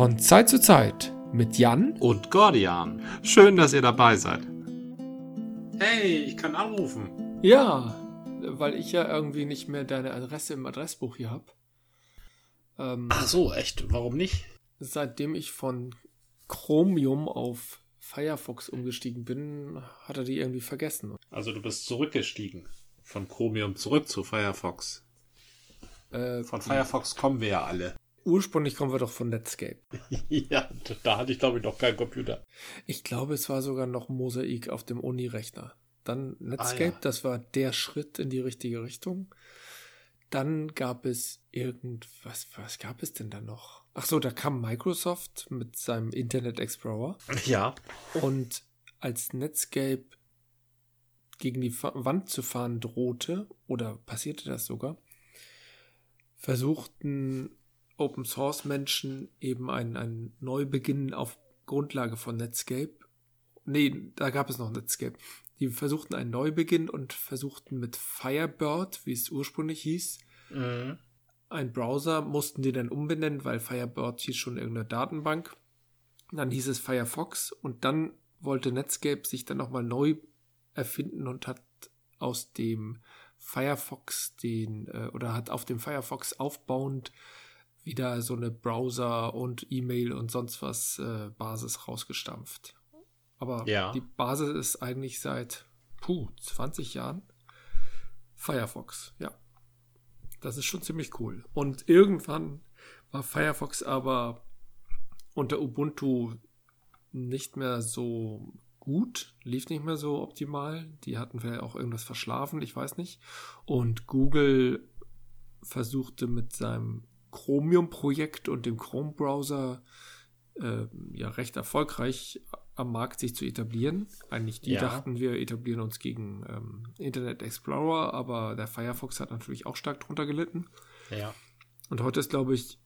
Von Zeit zu Zeit mit Jan und Gordian. Schön, dass ihr dabei seid. Hey, ich kann anrufen. Ja, weil ich ja irgendwie nicht mehr deine Adresse im Adressbuch hier habe. Ähm, Ach so, echt? Warum nicht? Seitdem ich von Chromium auf Firefox umgestiegen bin, hat er die irgendwie vergessen. Also du bist zurückgestiegen. Von Chromium zurück zu Firefox. Äh, von Firefox kommen wir ja alle. Ursprünglich kommen wir doch von Netscape. ja, da hatte ich glaube ich noch keinen Computer. Ich glaube, es war sogar noch Mosaik auf dem Uni-Rechner. Dann Netscape, ah, ja. das war der Schritt in die richtige Richtung. Dann gab es irgendwas, was gab es denn da noch? Ach so, da kam Microsoft mit seinem Internet Explorer. Ja. Und als Netscape gegen die Wand zu fahren drohte, oder passierte das sogar, versuchten Open Source Menschen eben einen, einen Neubeginn auf Grundlage von Netscape. Nee, da gab es noch Netscape. Die versuchten einen Neubeginn und versuchten mit Firebird, wie es ursprünglich hieß, mhm. ein Browser, mussten die dann umbenennen, weil Firebird hieß schon irgendeine Datenbank. Dann hieß es Firefox und dann wollte Netscape sich dann nochmal neu erfinden und hat aus dem Firefox den, äh, oder hat auf dem Firefox aufbauend wieder so eine Browser und E-Mail und sonst was äh, Basis rausgestampft. Aber ja. die Basis ist eigentlich seit puh, 20 Jahren Firefox, ja. Das ist schon ziemlich cool. Und irgendwann war Firefox aber unter Ubuntu nicht mehr so gut, lief nicht mehr so optimal. Die hatten vielleicht auch irgendwas verschlafen, ich weiß nicht. Und Google versuchte mit seinem Chromium-Projekt und dem Chrome-Browser äh, ja recht erfolgreich am Markt sich zu etablieren. Eigentlich die ja. dachten, wir etablieren uns gegen ähm, Internet Explorer, aber der Firefox hat natürlich auch stark drunter gelitten. Ja. Und heute ist, glaube ich,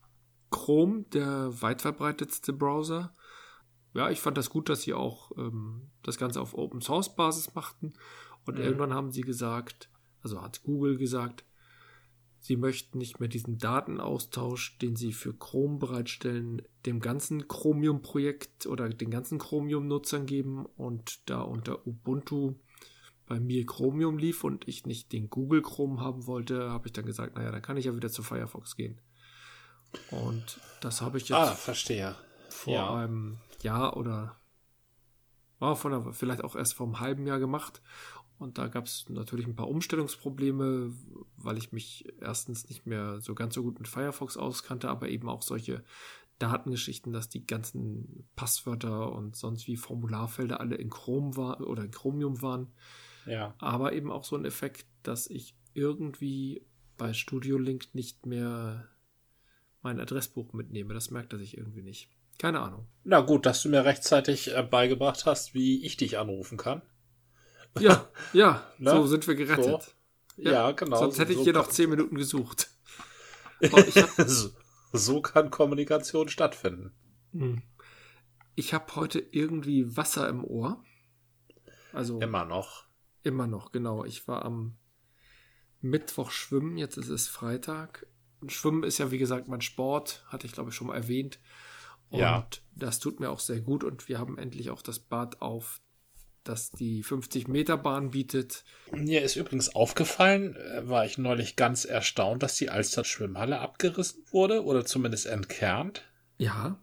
Chrome der weit verbreitetste Browser. Ja, ich fand das gut, dass sie auch ähm, das Ganze auf Open Source Basis machten. Und mhm. irgendwann haben sie gesagt, also hat Google gesagt, Sie möchten nicht mehr diesen Datenaustausch, den Sie für Chrome bereitstellen, dem ganzen Chromium-Projekt oder den ganzen Chromium-Nutzern geben und da unter Ubuntu bei mir Chromium lief und ich nicht den Google Chrome haben wollte, habe ich dann gesagt, naja, dann kann ich ja wieder zu Firefox gehen. Und das habe ich jetzt ah, verstehe. vor ja. einem Jahr oder war von einer, vielleicht auch erst vor einem halben Jahr gemacht und da gab es natürlich ein paar Umstellungsprobleme, weil ich mich erstens nicht mehr so ganz so gut mit Firefox auskannte, aber eben auch solche Datengeschichten, dass die ganzen Passwörter und sonst wie Formularfelder alle in Chrome war oder in Chromium waren. Ja. Aber eben auch so ein Effekt, dass ich irgendwie bei Studio Link nicht mehr mein Adressbuch mitnehme. Das merkt er sich irgendwie nicht. Keine Ahnung. Na gut, dass du mir rechtzeitig äh, beigebracht hast, wie ich dich anrufen kann. Ja, ja, ne? so sind wir gerettet. So. Ja, ja, genau. Sonst hätte ich so hier noch zehn Minuten gesucht. so kann Kommunikation stattfinden. Hm. Ich habe heute irgendwie Wasser im Ohr. Also immer noch. Immer noch, genau. Ich war am Mittwoch schwimmen, jetzt ist es Freitag. Schwimmen ist ja, wie gesagt, mein Sport, hatte ich glaube ich schon mal erwähnt. Und ja. das tut mir auch sehr gut und wir haben endlich auch das Bad auf das die 50-Meter-Bahn bietet. Mir ist übrigens aufgefallen, äh, war ich neulich ganz erstaunt, dass die Alster-Schwimmhalle abgerissen wurde oder zumindest entkernt. Ja.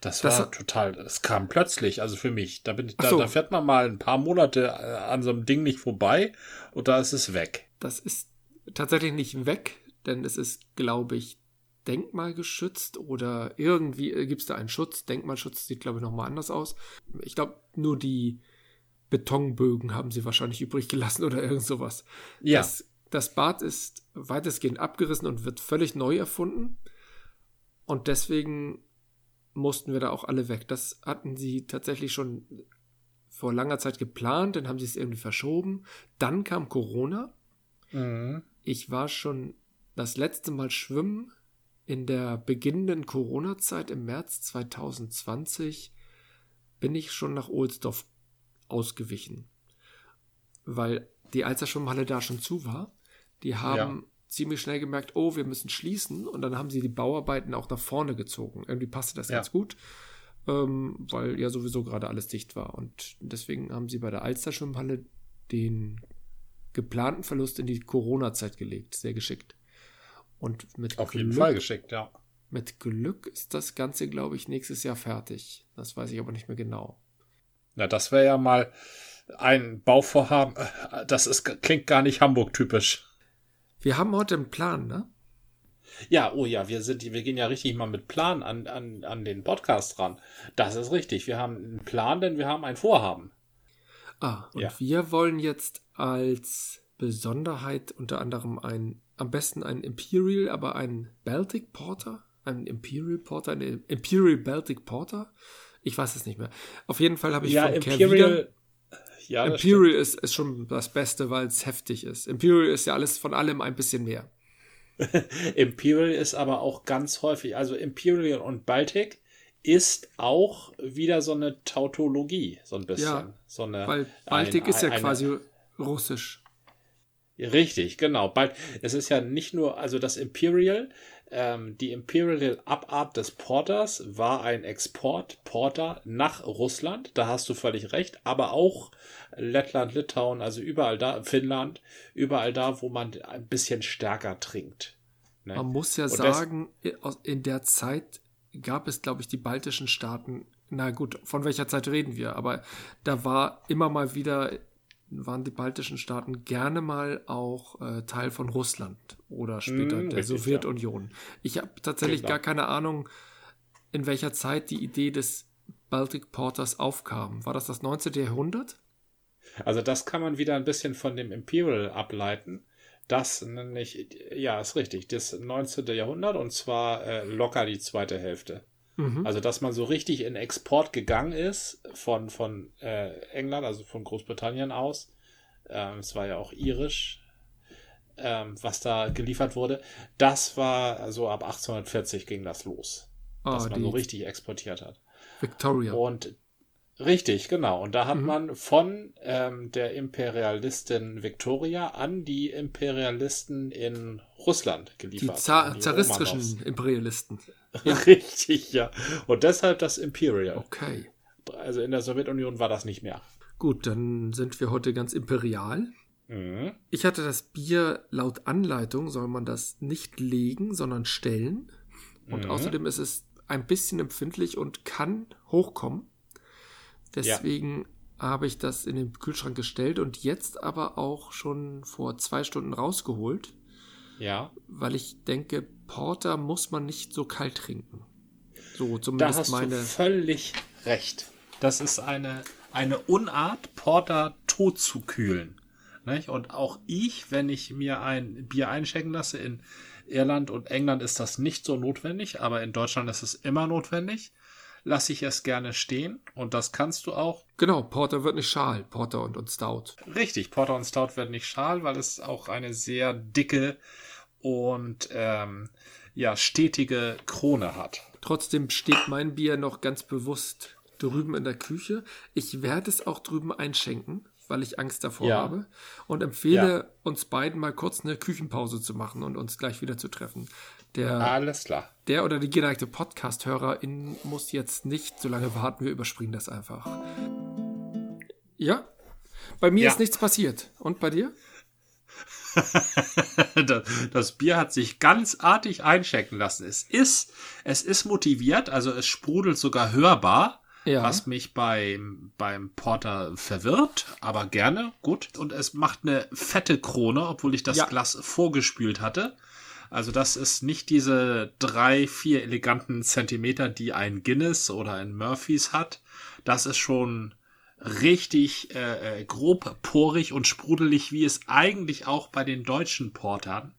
Das, das war total, es kam plötzlich, also für mich. Da, bin ich, da, so. da fährt man mal ein paar Monate äh, an so einem Ding nicht vorbei und da ist es weg. Das ist tatsächlich nicht weg, denn es ist, glaube ich, denkmalgeschützt oder irgendwie äh, gibt es da einen Schutz. Denkmalschutz sieht, glaube ich, nochmal anders aus. Ich glaube, nur die Betonbögen haben sie wahrscheinlich übrig gelassen oder irgend sowas. Ja. Das, das Bad ist weitestgehend abgerissen und wird völlig neu erfunden. Und deswegen mussten wir da auch alle weg. Das hatten sie tatsächlich schon vor langer Zeit geplant, dann haben sie es irgendwie verschoben. Dann kam Corona. Mhm. Ich war schon das letzte Mal schwimmen in der beginnenden Corona-Zeit im März 2020 bin ich schon nach Ohlsdorf ausgewichen. Weil die Alster Schwimmhalle da schon zu war. Die haben ziemlich schnell gemerkt, oh, wir müssen schließen. Und dann haben sie die Bauarbeiten auch nach vorne gezogen. Irgendwie passte das ja. ganz gut, ähm, weil ja sowieso gerade alles dicht war. Und deswegen haben sie bei der Alster-Schwimmhalle den geplanten Verlust in die Corona-Zeit gelegt. Sehr geschickt. Und mit Auf Glück, jeden Fall geschickt, ja. Mit Glück ist das Ganze, glaube ich, nächstes Jahr fertig. Das weiß ich aber nicht mehr genau. Na, das wäre ja mal ein Bauvorhaben. Das ist, klingt gar nicht Hamburg-typisch. Wir haben heute einen Plan, ne? Ja, oh ja, wir sind, wir gehen ja richtig mal mit Plan an, an, an den Podcast ran. Das ist richtig. Wir haben einen Plan, denn wir haben ein Vorhaben. Ah, und ja. wir wollen jetzt als Besonderheit unter anderem ein, am besten ein Imperial, aber ein Baltic Porter, ein Imperial Porter, ein Imperial Baltic Porter. Ich weiß es nicht mehr. Auf jeden Fall habe ich ja, von Imperial. Ja, Imperial ist, ist schon das Beste, weil es heftig ist. Imperial ist ja alles von allem ein bisschen mehr. Imperial ist aber auch ganz häufig, also Imperial und Baltic ist auch wieder so eine Tautologie, so ein bisschen. Ja, so eine, weil Baltic ein, ist ja eine, quasi russisch. Richtig, genau. Es ist ja nicht nur, also das Imperial, ähm, die Imperial Abart des Porters war ein Export-Porter nach Russland. Da hast du völlig recht. Aber auch Lettland, Litauen, also überall da, Finnland, überall da, wo man ein bisschen stärker trinkt. Ne? Man muss ja Und sagen, in der Zeit gab es, glaube ich, die baltischen Staaten. Na gut, von welcher Zeit reden wir? Aber da war immer mal wieder waren die baltischen Staaten gerne mal auch äh, Teil von Russland oder später mm, der richtig, Sowjetunion. Ja. Ich habe tatsächlich genau. gar keine Ahnung, in welcher Zeit die Idee des Baltic Porters aufkam. War das das 19. Jahrhundert? Also das kann man wieder ein bisschen von dem Imperial ableiten. Das nämlich, ja, ist richtig, das 19. Jahrhundert und zwar äh, locker die zweite Hälfte. Mhm. Also, dass man so richtig in Export gegangen ist von, von äh, England, also von Großbritannien aus. Ähm, es war ja auch irisch, ähm, was da geliefert wurde. Das war, also ab 1840 ging das los. Oh, dass man so richtig exportiert hat. Victoria. Und Richtig, genau. Und da hat mhm. man von ähm, der Imperialistin Victoria an die Imperialisten in Russland geliefert. Die, Zar die zaristischen Imperialisten. Richtig, ja. Und deshalb das Imperial. Okay. Also in der Sowjetunion war das nicht mehr. Gut, dann sind wir heute ganz imperial. Mhm. Ich hatte das Bier laut Anleitung, soll man das nicht legen, sondern stellen. Und mhm. außerdem ist es ein bisschen empfindlich und kann hochkommen. Deswegen ja. habe ich das in den Kühlschrank gestellt und jetzt aber auch schon vor zwei Stunden rausgeholt. Ja. Weil ich denke, Porter muss man nicht so kalt trinken. So, zumindest da hast meine. Du völlig recht. Das ist eine, eine Unart, Porter tot zu kühlen. Nicht? Und auch ich, wenn ich mir ein Bier einschenken lasse, in Irland und England ist das nicht so notwendig, aber in Deutschland ist es immer notwendig lasse ich es gerne stehen und das kannst du auch. Genau, Porter wird nicht schal, Porter und, und Stout. Richtig, Porter und Stout werden nicht schal, weil es auch eine sehr dicke und ähm, ja stetige Krone hat. Trotzdem steht mein Bier noch ganz bewusst drüben in der Küche. Ich werde es auch drüben einschenken, weil ich Angst davor ja. habe und empfehle ja. uns beiden mal kurz eine Küchenpause zu machen und uns gleich wieder zu treffen. Der, Alles klar. Der oder die geneigte Podcast-Hörerin muss jetzt nicht so lange warten, wir überspringen das einfach. Ja, bei mir ja. ist nichts passiert. Und bei dir? das Bier hat sich ganz artig einchecken lassen. Es ist, es ist motiviert, also es sprudelt sogar hörbar, ja. was mich beim, beim Porter verwirrt, aber gerne, gut. Und es macht eine fette Krone, obwohl ich das ja. Glas vorgespült hatte. Also das ist nicht diese drei, vier eleganten Zentimeter, die ein Guinness oder ein Murphys hat. Das ist schon richtig äh, äh, grob porig und sprudelig, wie es eigentlich auch bei den deutschen Portern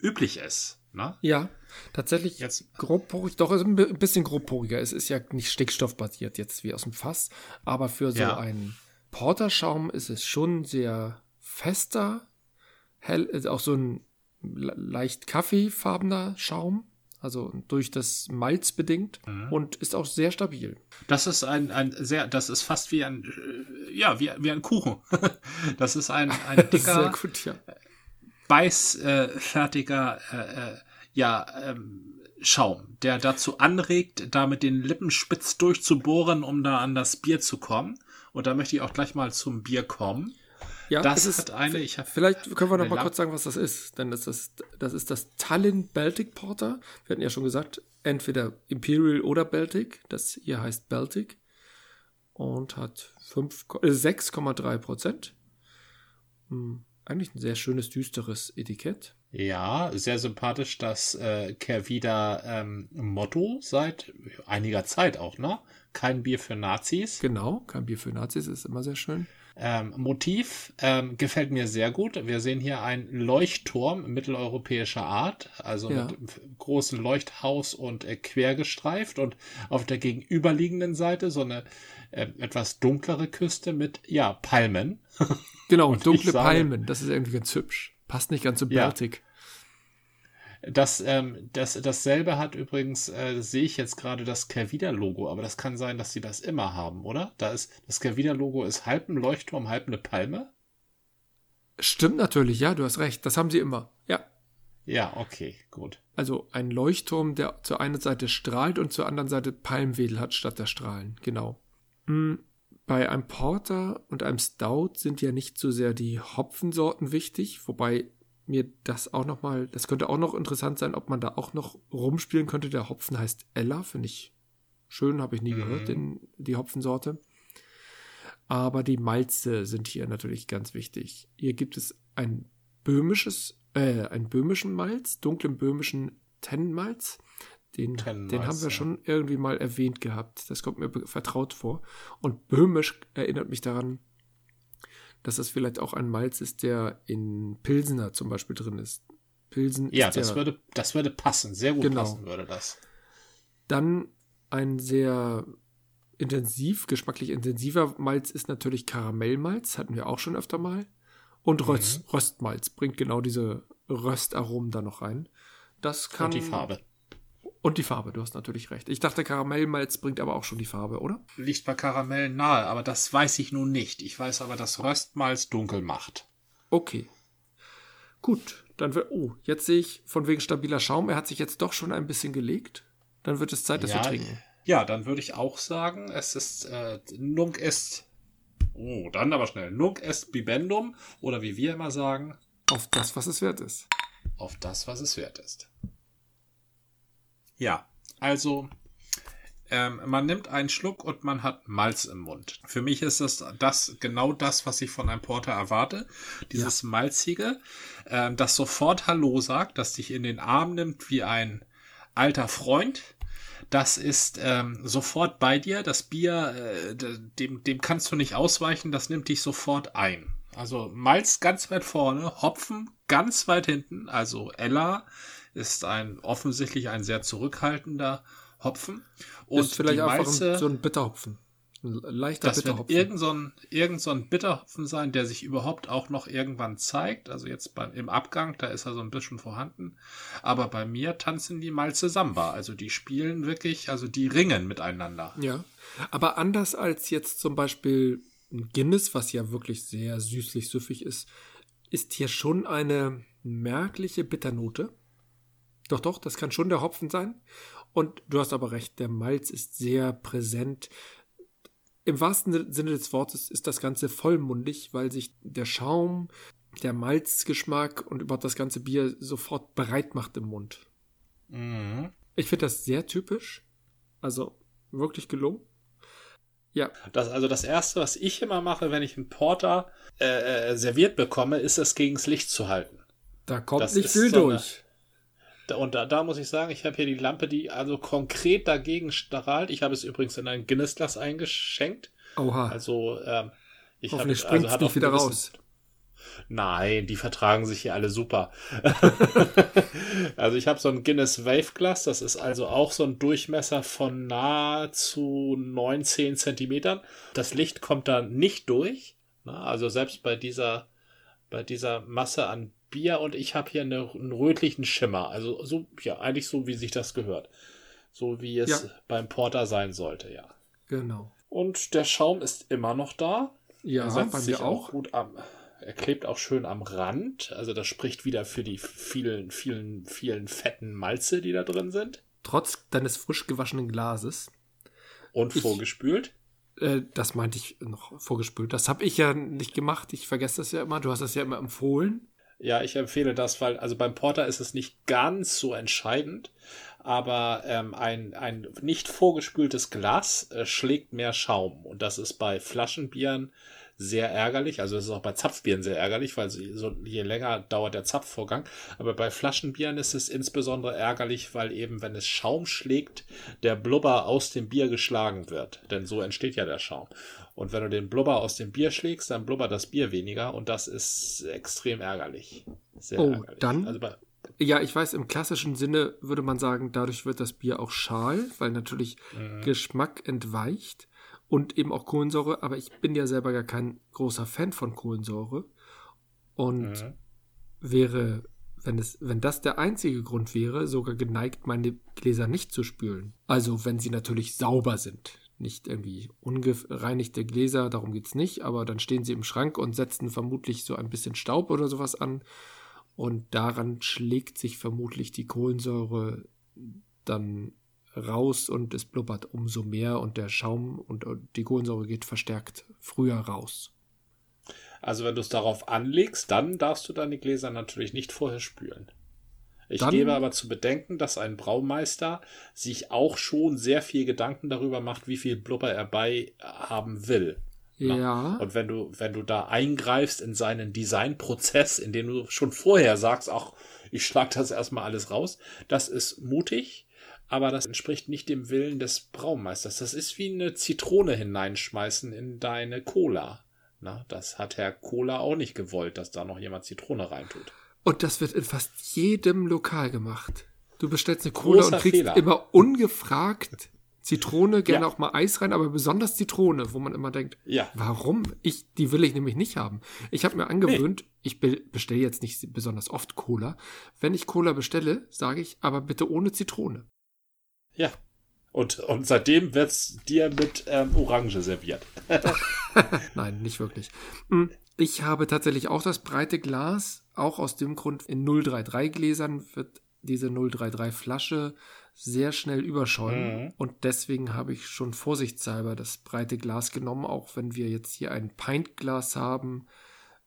üblich ist. Ne? Ja, tatsächlich jetzt grobporig, doch ein bisschen grobporiger. Es ist ja nicht stickstoffbasiert jetzt wie aus dem Fass, aber für so ja. einen Porterschaum ist es schon sehr fester, hell, ist auch so ein leicht kaffeefarbener Schaum, also durch das Malz bedingt mhm. und ist auch sehr stabil. Das ist ein, ein sehr, das ist fast wie ein, äh, ja, wie, wie ein Kuchen. das ist ein, ein dicker, gut, ja. beißfertiger äh, äh, ja, ähm, Schaum, der dazu anregt, da mit den Lippen spitz durchzubohren, um da an das Bier zu kommen. Und da möchte ich auch gleich mal zum Bier kommen. Ja, das ist eine. Ich vielleicht können wir noch mal kurz sagen, was das ist. Denn das ist, das ist das Tallinn Baltic Porter. Wir hatten ja schon gesagt, entweder Imperial oder Baltic. Das hier heißt Baltic und hat 6,3 äh, Prozent. Hm, eigentlich ein sehr schönes, düsteres Etikett. Ja, sehr sympathisch das äh, Kervida ähm, Motto seit einiger Zeit auch, ne? Kein Bier für Nazis. Genau, kein Bier für Nazis ist immer sehr schön. Ähm, Motiv ähm, gefällt mir sehr gut. Wir sehen hier einen Leuchtturm mitteleuropäischer Art, also ja. mit großem Leuchthaus und äh, quergestreift und auf der gegenüberliegenden Seite so eine äh, etwas dunklere Küste mit, ja, Palmen. Genau, dunkle sage, Palmen, das ist irgendwie ganz hübsch. Passt nicht ganz zu Baltic. Ja. Das, ähm, das, dasselbe hat übrigens, äh, sehe ich jetzt gerade das Kervida-Logo, aber das kann sein, dass sie das immer haben, oder? Da ist, das Kervida-Logo ist halb ein Leuchtturm, halb eine Palme. Stimmt natürlich, ja, du hast recht. Das haben sie immer. Ja. Ja, okay, gut. Also ein Leuchtturm, der zur einen Seite strahlt und zur anderen Seite Palmwedel hat statt der Strahlen. Genau. Hm, bei einem Porter und einem Stout sind ja nicht so sehr die Hopfensorten wichtig, wobei mir das auch noch mal, das könnte auch noch interessant sein, ob man da auch noch rumspielen könnte. Der Hopfen heißt Ella, finde ich schön, habe ich nie mhm. gehört, den, die Hopfensorte. Aber die Malze sind hier natürlich ganz wichtig. Hier gibt es ein böhmisches, äh, einen böhmischen Malz, dunklen böhmischen Tennenmalz. Den, den haben wir schon irgendwie mal erwähnt gehabt. Das kommt mir vertraut vor. Und Böhmisch erinnert mich daran, dass das vielleicht auch ein Malz ist, der in Pilsener zum Beispiel drin ist. Pilsen ja, ist das, der, würde, das würde passen. Sehr gut genau. passen würde das. Dann ein sehr intensiv, geschmacklich intensiver Malz ist natürlich Karamellmalz. Hatten wir auch schon öfter mal. Und Röst, mhm. Röstmalz bringt genau diese Röstaromen da noch rein. Das kann. Und die Farbe. Und die Farbe, du hast natürlich recht. Ich dachte, Karamellmalz bringt aber auch schon die Farbe, oder? Liegt bei Karamell nahe, aber das weiß ich nun nicht. Ich weiß aber, dass Röstmalz dunkel macht. Okay. Gut, dann wird. Oh, jetzt sehe ich von wegen stabiler Schaum, er hat sich jetzt doch schon ein bisschen gelegt. Dann wird es Zeit, dass ja, wir trinken. Ja, dann würde ich auch sagen, es ist äh, Nunc est. Oh, dann aber schnell. Nunc est bibendum oder wie wir immer sagen. Auf das, was es wert ist. Auf das, was es wert ist. Ja, also ähm, man nimmt einen Schluck und man hat Malz im Mund. Für mich ist das, das genau das, was ich von einem Porter erwarte. Dieses ja. malzige, ähm, das sofort Hallo sagt, das dich in den Arm nimmt wie ein alter Freund. Das ist ähm, sofort bei dir. Das Bier, äh, dem, dem kannst du nicht ausweichen. Das nimmt dich sofort ein. Also Malz ganz weit vorne, Hopfen ganz weit hinten. Also Ella ist ein offensichtlich ein sehr zurückhaltender Hopfen. Und ist vielleicht einfach Malze, so ein Bitterhopfen. Ein leichter das Bitterhopfen. Wird irgend so, ein, irgend so ein Bitterhopfen sein, der sich überhaupt auch noch irgendwann zeigt. Also jetzt beim, im Abgang, da ist er so ein bisschen vorhanden. Aber bei mir tanzen die Malze Samba. Also die spielen wirklich, also die ringen miteinander. Ja. Aber anders als jetzt zum Beispiel ein Guinness, was ja wirklich sehr süßlich süffig ist, ist hier schon eine merkliche Bitternote. Doch, doch, das kann schon der Hopfen sein. Und du hast aber recht, der Malz ist sehr präsent. Im wahrsten Sinne des Wortes ist das Ganze vollmundig, weil sich der Schaum, der Malzgeschmack und überhaupt das ganze Bier sofort bereit macht im Mund. Mhm. Ich finde das sehr typisch. Also wirklich gelungen. Ja. Das, also das Erste, was ich immer mache, wenn ich einen Porter äh, äh serviert bekomme, ist es gegens Licht zu halten. Da kommt das nicht viel so durch. Und da, da muss ich sagen, ich habe hier die Lampe, die also konkret dagegen strahlt. Ich habe es übrigens in ein Guinness-Glas eingeschenkt. Oha. Also, ähm, ich habe also springt also nicht wieder raus. Nein, die vertragen sich hier alle super. also ich habe so ein Guinness Wave Glass, das ist also auch so ein Durchmesser von nahezu 19 Zentimetern. Das Licht kommt da nicht durch. Also selbst bei dieser, bei dieser Masse an Bier und ich habe hier eine, einen rötlichen Schimmer. Also so, ja, eigentlich so, wie sich das gehört. So wie es ja. beim Porter sein sollte, ja. Genau. Und der Schaum ist immer noch da. Ja, bei mir auch. auch. gut am. Er klebt auch schön am Rand. Also das spricht wieder für die vielen, vielen, vielen fetten Malze, die da drin sind. Trotz deines frisch gewaschenen Glases. Und ich, vorgespült? Äh, das meinte ich noch vorgespült. Das habe ich ja nicht gemacht. Ich vergesse das ja immer. Du hast das ja immer empfohlen. Ja, ich empfehle das, weil, also beim Porter ist es nicht ganz so entscheidend, aber ähm, ein, ein nicht vorgespültes Glas äh, schlägt mehr Schaum. Und das ist bei Flaschenbieren sehr ärgerlich. Also es ist auch bei Zapfbieren sehr ärgerlich, weil so, je länger dauert der Zapfvorgang. Aber bei Flaschenbieren ist es insbesondere ärgerlich, weil eben, wenn es Schaum schlägt, der Blubber aus dem Bier geschlagen wird. Denn so entsteht ja der Schaum. Und wenn du den Blubber aus dem Bier schlägst, dann blubbert das Bier weniger und das ist extrem ärgerlich. Sehr oh, ärgerlich. dann. Also bei, ja, ich weiß, im klassischen Sinne würde man sagen, dadurch wird das Bier auch schal, weil natürlich mhm. Geschmack entweicht und eben auch Kohlensäure, aber ich bin ja selber gar kein großer Fan von Kohlensäure und mhm. wäre, wenn es, wenn das der einzige Grund wäre, sogar geneigt, meine Gläser nicht zu spülen. Also wenn sie natürlich sauber sind. Nicht irgendwie ungereinigte Gläser, darum geht es nicht, aber dann stehen sie im Schrank und setzen vermutlich so ein bisschen Staub oder sowas an. Und daran schlägt sich vermutlich die Kohlensäure dann raus und es blubbert umso mehr und der Schaum und die Kohlensäure geht verstärkt früher raus. Also wenn du es darauf anlegst, dann darfst du deine Gläser natürlich nicht vorher spülen. Ich dann, gebe aber zu bedenken, dass ein Braumeister sich auch schon sehr viel Gedanken darüber macht, wie viel Blubber er bei haben will. Ja. Und wenn du, wenn du da eingreifst in seinen Designprozess, in dem du schon vorher sagst, ach, ich schlag das erstmal alles raus, das ist mutig aber das entspricht nicht dem Willen des Braumeisters. Das ist wie eine Zitrone hineinschmeißen in deine Cola. Na, das hat Herr Cola auch nicht gewollt, dass da noch jemand Zitrone reintut. Und das wird in fast jedem Lokal gemacht. Du bestellst eine Cola Großer und kriegst Fehler. immer ungefragt Zitrone, gerne ja. auch mal Eis rein, aber besonders Zitrone, wo man immer denkt, ja. warum? Ich, die will ich nämlich nicht haben. Ich habe mir angewöhnt, nee. ich bestelle jetzt nicht besonders oft Cola. Wenn ich Cola bestelle, sage ich, aber bitte ohne Zitrone. Ja. Und, und seitdem wird's dir mit ähm, Orange serviert. Nein, nicht wirklich. Hm, ich habe tatsächlich auch das breite Glas, auch aus dem Grund, in 033 Gläsern wird diese 033 Flasche sehr schnell überschäumen. Mhm. Und deswegen habe ich schon vorsichtshalber das breite Glas genommen, auch wenn wir jetzt hier ein Pintglas haben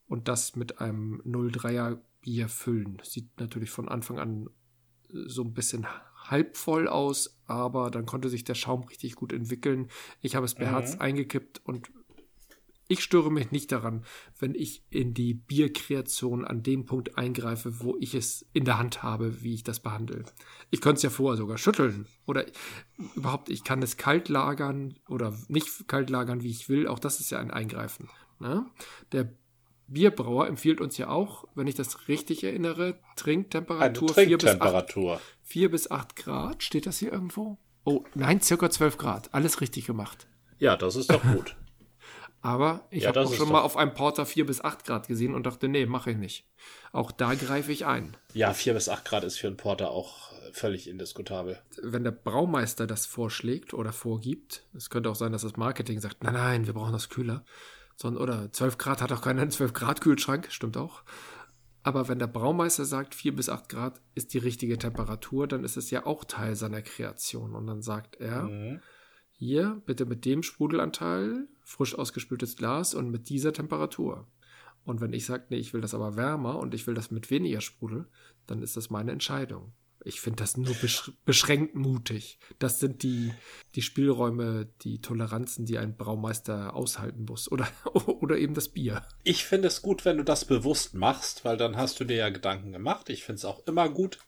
und das mit einem 03er Bier füllen. Sieht natürlich von Anfang an so ein bisschen halb voll aus, aber dann konnte sich der Schaum richtig gut entwickeln. Ich habe es beherzt mhm. eingekippt und ich störe mich nicht daran, wenn ich in die Bierkreation an dem Punkt eingreife, wo ich es in der Hand habe, wie ich das behandle. Ich könnte es ja vorher sogar schütteln oder überhaupt, ich kann es kalt lagern oder nicht kalt lagern, wie ich will. Auch das ist ja ein Eingreifen. Ne? Der Bierbrauer empfiehlt uns ja auch, wenn ich das richtig erinnere, Trinktemperatur, Trinktemperatur. 4 bis 8 Grad. Steht das hier irgendwo? Oh, nein, circa 12 Grad. Alles richtig gemacht. Ja, das ist doch gut. Aber ich ja, habe auch schon mal auf einem Porter 4 bis 8 Grad gesehen und dachte, nee, mache ich nicht. Auch da greife ich ein. Ja, 4 bis 8 Grad ist für einen Porter auch völlig indiskutabel. Wenn der Braumeister das vorschlägt oder vorgibt, es könnte auch sein, dass das Marketing sagt, nein, nein, wir brauchen das kühler. Sondern, oder 12 Grad hat auch keiner 12 Grad Kühlschrank, stimmt auch. Aber wenn der Braumeister sagt, 4 bis 8 Grad ist die richtige Temperatur, dann ist es ja auch Teil seiner Kreation. Und dann sagt er, mhm. Hier bitte mit dem Sprudelanteil, frisch ausgespültes Glas und mit dieser Temperatur. Und wenn ich sage, nee, ich will das aber wärmer und ich will das mit weniger Sprudel, dann ist das meine Entscheidung. Ich finde das nur besch beschränkt mutig. Das sind die, die Spielräume, die Toleranzen, die ein Braumeister aushalten muss. Oder, oder eben das Bier. Ich finde es gut, wenn du das bewusst machst, weil dann hast du dir ja Gedanken gemacht. Ich finde es auch immer gut,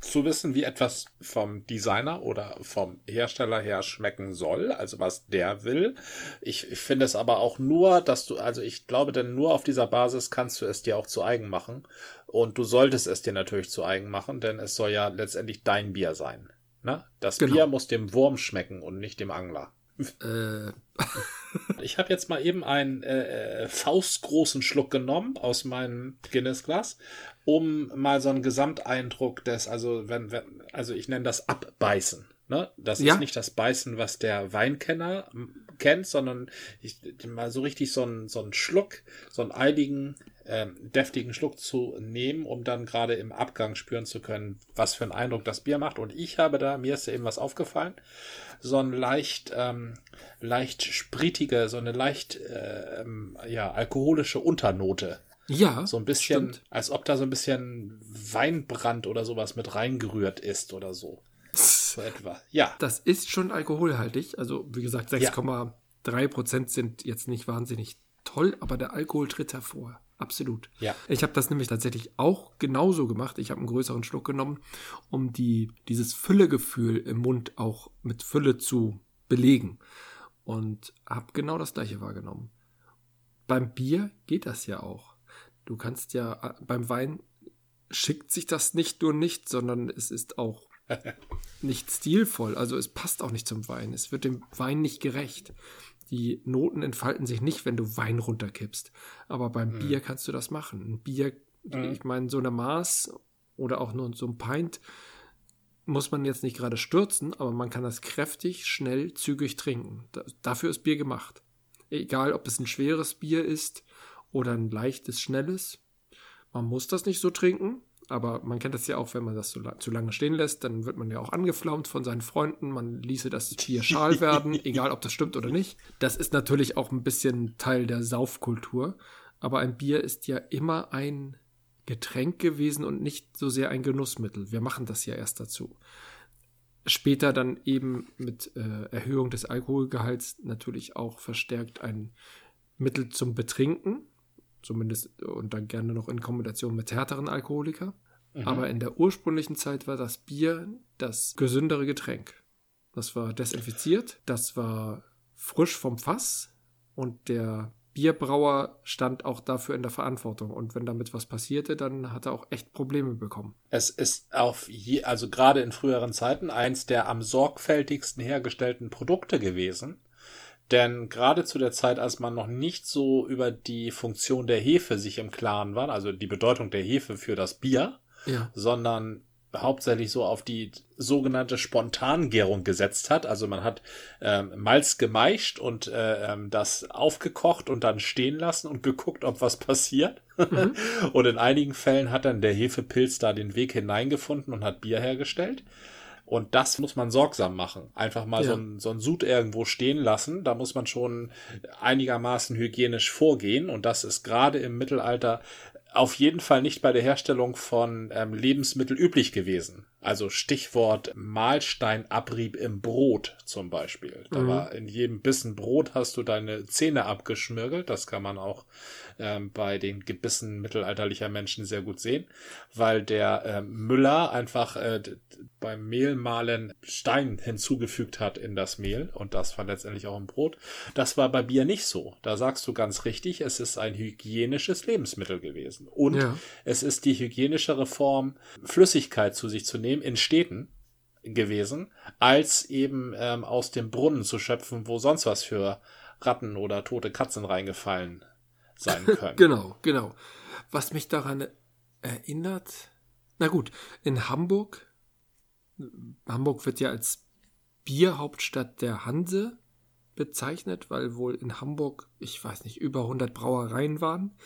zu wissen, wie etwas vom Designer oder vom Hersteller her schmecken soll, also was der will. Ich, ich finde es aber auch nur, dass du, also ich glaube, denn nur auf dieser Basis kannst du es dir auch zu eigen machen. Und du solltest es dir natürlich zu eigen machen, denn es soll ja letztendlich dein Bier sein. Ne? Das genau. Bier muss dem Wurm schmecken und nicht dem Angler. Äh. ich habe jetzt mal eben einen äh, äh, faustgroßen Schluck genommen aus meinem Guinness-Glas, um mal so einen Gesamteindruck des, also wenn, wenn also ich nenne das Abbeißen. Ne? Das ja. ist nicht das Beißen, was der Weinkenner kennt, sondern ich, mal so richtig so einen, so einen Schluck, so einen eiligen, ähm, deftigen Schluck zu nehmen, um dann gerade im Abgang spüren zu können, was für einen Eindruck das Bier macht. Und ich habe da, mir ist ja eben was aufgefallen, so ein leicht, ähm, leicht spritige, so eine leicht, äh, ja, alkoholische Unternote. Ja. So ein bisschen, stimmt. als ob da so ein bisschen Weinbrand oder sowas mit reingerührt ist oder so. So etwa. Ja. Das ist schon alkoholhaltig. Also, wie gesagt, 6,3 Prozent sind jetzt nicht wahnsinnig toll, aber der Alkohol tritt hervor. Absolut. Ja. Ich habe das nämlich tatsächlich auch genauso gemacht. Ich habe einen größeren Schluck genommen, um die, dieses Füllegefühl im Mund auch mit Fülle zu belegen. Und habe genau das gleiche wahrgenommen. Beim Bier geht das ja auch. Du kannst ja äh, beim Wein schickt sich das nicht nur nicht, sondern es ist auch nicht stilvoll. Also es passt auch nicht zum Wein. Es wird dem Wein nicht gerecht. Die Noten entfalten sich nicht, wenn du Wein runterkippst. Aber beim mhm. Bier kannst du das machen. Ein Bier, mhm. ich meine, so eine Maß oder auch nur so ein Pint muss man jetzt nicht gerade stürzen, aber man kann das kräftig, schnell, zügig trinken. Da, dafür ist Bier gemacht. Egal, ob es ein schweres Bier ist oder ein leichtes, schnelles. Man muss das nicht so trinken, aber man kennt das ja auch, wenn man das zu, zu lange stehen lässt, dann wird man ja auch angeflaumt von seinen Freunden. Man ließe das Bier schal werden, egal ob das stimmt oder nicht. Das ist natürlich auch ein bisschen Teil der Saufkultur. Aber ein Bier ist ja immer ein Getränk gewesen und nicht so sehr ein Genussmittel. Wir machen das ja erst dazu. Später dann eben mit äh, Erhöhung des Alkoholgehalts natürlich auch verstärkt ein Mittel zum Betrinken Zumindest und dann gerne noch in Kombination mit härteren Alkoholiker. Mhm. Aber in der ursprünglichen Zeit war das Bier das gesündere Getränk. Das war desinfiziert, das war frisch vom Fass und der Bierbrauer stand auch dafür in der Verantwortung. Und wenn damit was passierte, dann hat er auch echt Probleme bekommen. Es ist auf je, also gerade in früheren Zeiten eins der am sorgfältigsten hergestellten Produkte gewesen. Denn gerade zu der Zeit, als man noch nicht so über die Funktion der Hefe sich im Klaren war, also die Bedeutung der Hefe für das Bier, ja. sondern hauptsächlich so auf die sogenannte Spontangärung gesetzt hat. Also man hat ähm, Malz gemeischt und äh, ähm, das aufgekocht und dann stehen lassen und geguckt, ob was passiert. Mhm. und in einigen Fällen hat dann der Hefepilz da den Weg hineingefunden und hat Bier hergestellt. Und das muss man sorgsam machen. Einfach mal ja. so, ein, so ein Sud irgendwo stehen lassen. Da muss man schon einigermaßen hygienisch vorgehen. Und das ist gerade im Mittelalter auf jeden Fall nicht bei der Herstellung von ähm, Lebensmitteln üblich gewesen. Also Stichwort Mahlsteinabrieb im Brot zum Beispiel. Da mhm. war in jedem Bissen Brot hast du deine Zähne abgeschmirgelt. Das kann man auch ähm, bei den Gebissen mittelalterlicher Menschen sehr gut sehen, weil der äh, Müller einfach äh, beim Mehlmahlen Stein hinzugefügt hat in das Mehl und das war letztendlich auch im Brot. Das war bei Bier nicht so. Da sagst du ganz richtig, es ist ein hygienisches Lebensmittel gewesen und ja. es ist die hygienischere Form, Flüssigkeit zu sich zu nehmen in Städten gewesen, als eben ähm, aus dem Brunnen zu schöpfen, wo sonst was für Ratten oder tote Katzen reingefallen sein können. genau, genau. Was mich daran erinnert, na gut, in Hamburg, Hamburg wird ja als Bierhauptstadt der Hanse bezeichnet, weil wohl in Hamburg, ich weiß nicht, über 100 Brauereien waren.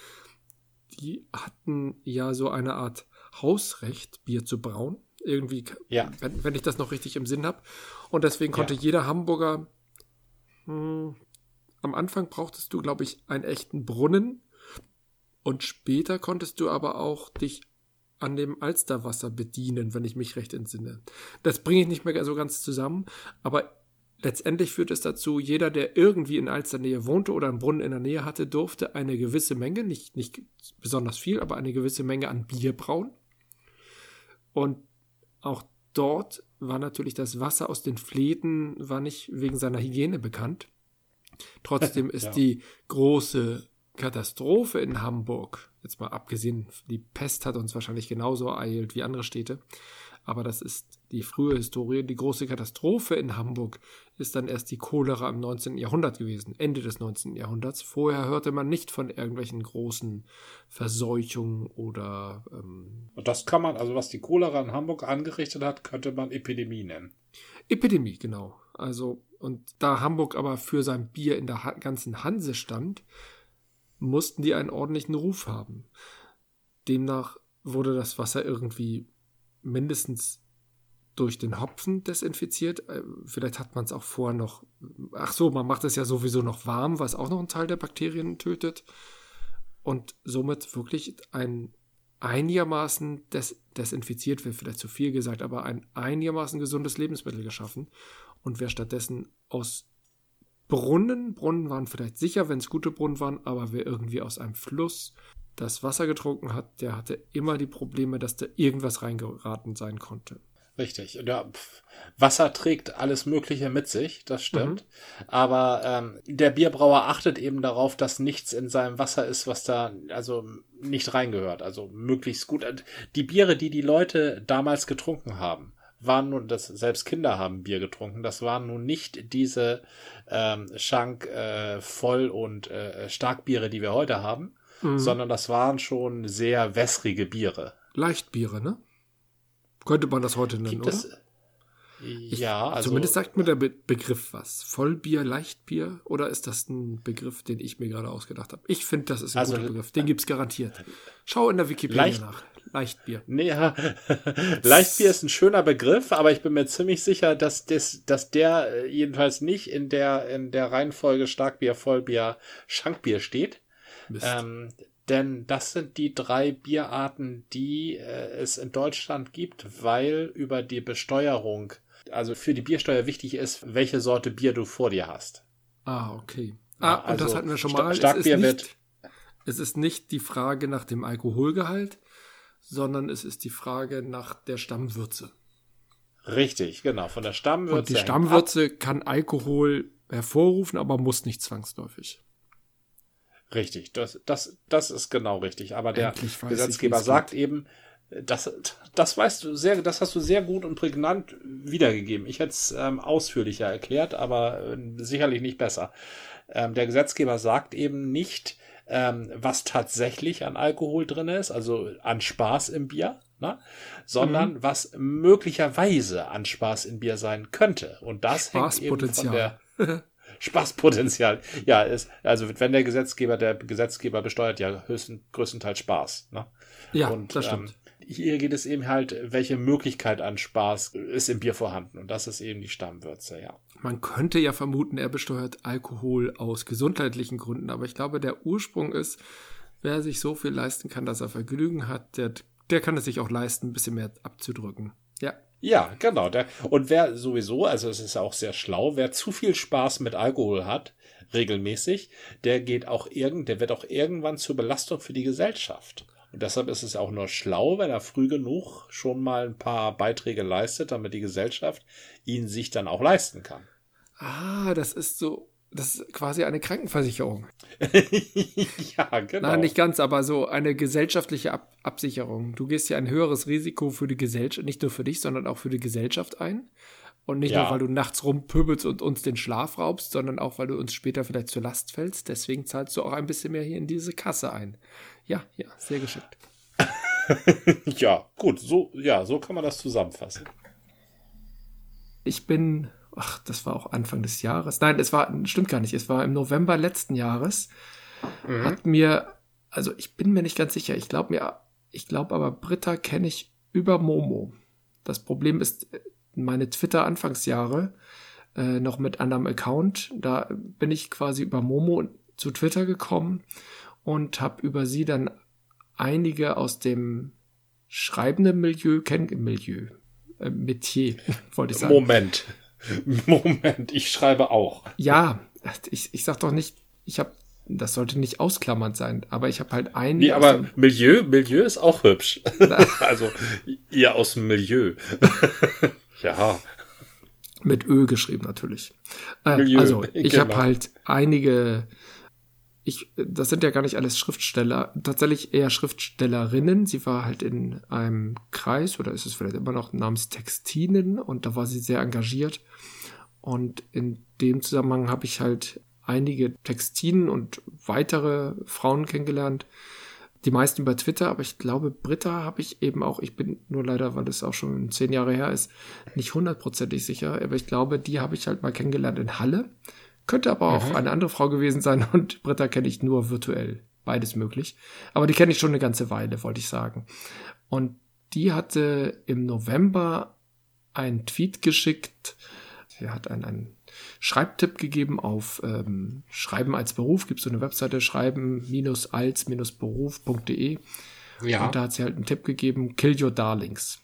Die hatten ja so eine Art Hausrecht, Bier zu brauen. Irgendwie, ja. wenn, wenn ich das noch richtig im Sinn habe. Und deswegen konnte ja. jeder Hamburger, hm, am Anfang brauchtest du, glaube ich, einen echten Brunnen. Und später konntest du aber auch dich an dem Alsterwasser bedienen, wenn ich mich recht entsinne. Das bringe ich nicht mehr so ganz zusammen, aber letztendlich führt es dazu, jeder, der irgendwie in Alsternähe wohnte oder einen Brunnen in der Nähe hatte, durfte eine gewisse Menge, nicht, nicht besonders viel, aber eine gewisse Menge an Bier brauen. Und auch dort war natürlich das Wasser aus den Fleten war nicht wegen seiner Hygiene bekannt. Trotzdem ist ja. die große Katastrophe in Hamburg, jetzt mal abgesehen, die Pest hat uns wahrscheinlich genauso ereilt wie andere Städte, aber das ist die frühe Historie. Die große Katastrophe in Hamburg ist dann erst die Cholera im 19. Jahrhundert gewesen, Ende des 19. Jahrhunderts. Vorher hörte man nicht von irgendwelchen großen Verseuchungen oder. Ähm Und das kann man, also was die Cholera in Hamburg angerichtet hat, könnte man Epidemie nennen. Epidemie, genau. Also Und da Hamburg aber für sein Bier in der ganzen Hanse stand, mussten die einen ordentlichen Ruf haben. Demnach wurde das Wasser irgendwie mindestens durch den Hopfen desinfiziert. Äh, vielleicht hat man es auch vorher noch. Ach so, man macht es ja sowieso noch warm, was auch noch einen Teil der Bakterien tötet. Und somit wirklich ein einigermaßen des, desinfiziert, wäre vielleicht zu viel gesagt, aber ein einigermaßen gesundes Lebensmittel geschaffen. Und wer stattdessen aus Brunnen, Brunnen waren vielleicht sicher, wenn es gute Brunnen waren, aber wer irgendwie aus einem Fluss das Wasser getrunken hat, der hatte immer die Probleme, dass da irgendwas reingeraten sein konnte. Richtig. Ja, Wasser trägt alles Mögliche mit sich, das stimmt. Mhm. Aber ähm, der Bierbrauer achtet eben darauf, dass nichts in seinem Wasser ist, was da also nicht reingehört. Also möglichst gut. Die Biere, die die Leute damals getrunken haben, waren nun, dass selbst Kinder haben Bier getrunken. Das waren nun nicht diese ähm, Schank äh, voll und äh, Starkbiere, die wir heute haben, mhm. sondern das waren schon sehr wässrige Biere. Leichtbiere, ne? Könnte man das heute nennen, Gibt oder? Es, ja, also. Zumindest sagt mir der Be Begriff was. Vollbier, Leichtbier oder ist das ein Begriff, den ich mir gerade ausgedacht habe? Ich finde, das ist ein also, guter Begriff. Den gibt es garantiert. Schau in der Wikipedia Leicht, nach. Leichtbier. Nee, ja. Leichtbier ist ein schöner Begriff, aber ich bin mir ziemlich sicher, dass, das, dass der äh, jedenfalls nicht in der, in der Reihenfolge Starkbier, Vollbier, Schankbier steht. Ähm, denn das sind die drei Bierarten, die äh, es in Deutschland gibt, weil über die Besteuerung, also für die Biersteuer wichtig ist, welche Sorte Bier du vor dir hast. Ah, okay. Ah, und also das hatten wir schon mal. Starkbier es wird. Es ist nicht die Frage nach dem Alkoholgehalt, sondern es ist die Frage nach der Stammwürze. Richtig, genau, von der Stammwürze. Und die Stammwürze kann Alkohol hervorrufen, aber muss nicht zwangsläufig. Richtig, das, das, das ist genau richtig. Aber der Gesetzgeber sagt geht. eben, das, das weißt du sehr, das hast du sehr gut und prägnant wiedergegeben. Ich hätte es ähm, ausführlicher erklärt, aber äh, sicherlich nicht besser. Ähm, der Gesetzgeber sagt eben nicht, ähm, was tatsächlich an Alkohol drin ist, also an Spaß im Bier, ne? sondern mhm. was möglicherweise an Spaß im Bier sein könnte. Und das hängt eben von der Spaßpotenzial. Ja, ist, also wenn der Gesetzgeber, der Gesetzgeber besteuert ja höchsten, größtenteils Spaß. Ne? Ja, und, das stimmt. Ähm, hier geht es eben halt, welche Möglichkeit an Spaß ist im Bier vorhanden. Und das ist eben die Stammwürze, ja. Man könnte ja vermuten, er besteuert Alkohol aus gesundheitlichen Gründen, aber ich glaube, der Ursprung ist, wer sich so viel leisten kann, dass er Vergnügen hat, der, der kann es sich auch leisten, ein bisschen mehr abzudrücken. Ja. Ja, genau. Der, und wer sowieso, also es ist auch sehr schlau, wer zu viel Spaß mit Alkohol hat, regelmäßig, der geht auch irgend, der wird auch irgendwann zur Belastung für die Gesellschaft. Und deshalb ist es auch nur schlau, wenn er früh genug schon mal ein paar Beiträge leistet, damit die Gesellschaft ihn sich dann auch leisten kann. Ah, das ist so das ist quasi eine Krankenversicherung. ja, genau. Nein, nicht ganz, aber so eine gesellschaftliche Ab Absicherung. Du gehst ja ein höheres Risiko für die Gesellschaft, nicht nur für dich, sondern auch für die Gesellschaft ein. Und nicht ja. nur, weil du nachts rumpöbelst und uns den Schlaf raubst, sondern auch, weil du uns später vielleicht zur Last fällst. Deswegen zahlst du auch ein bisschen mehr hier in diese Kasse ein. Ja, ja, sehr geschickt. ja, gut, so, ja, so kann man das zusammenfassen. Ich bin ach, das war auch Anfang des Jahres. Nein, es war, stimmt gar nicht, es war im November letzten Jahres, mhm. hat mir, also ich bin mir nicht ganz sicher, ich glaube mir, ich glaube aber Britta kenne ich über Momo. Das Problem ist, meine Twitter-Anfangsjahre äh, noch mit anderem Account, da bin ich quasi über Momo zu Twitter gekommen und habe über sie dann einige aus dem schreibenden Milieu kennen, Milieu, äh, Metier, wollte ich sagen. Moment. Moment, ich schreibe auch. Ja, ich, ich sag doch nicht, ich habe, das sollte nicht ausklammernd sein, aber ich habe halt einen. Nee, aber Milieu, Milieu ist auch hübsch. also ihr aus dem Milieu. ja. Mit Ö geschrieben natürlich. Äh, Milieu, also ich genau. habe halt einige ich, das sind ja gar nicht alles Schriftsteller, tatsächlich eher Schriftstellerinnen. Sie war halt in einem Kreis oder ist es vielleicht immer noch namens Textinen und da war sie sehr engagiert. Und in dem Zusammenhang habe ich halt einige Textinen und weitere Frauen kennengelernt, die meisten über Twitter, aber ich glaube, Britta habe ich eben auch, ich bin nur leider, weil das auch schon zehn Jahre her ist, nicht hundertprozentig sicher, aber ich glaube, die habe ich halt mal kennengelernt in Halle. Könnte aber auch mhm. eine andere Frau gewesen sein und Britta kenne ich nur virtuell. Beides möglich. Aber die kenne ich schon eine ganze Weile, wollte ich sagen. Und die hatte im November einen Tweet geschickt. Sie hat einen, einen Schreibtipp gegeben auf ähm, Schreiben als Beruf. Gibt es so eine Webseite schreiben-als-beruf.de. Ja. Und da hat sie halt einen Tipp gegeben, Kill Your Darlings.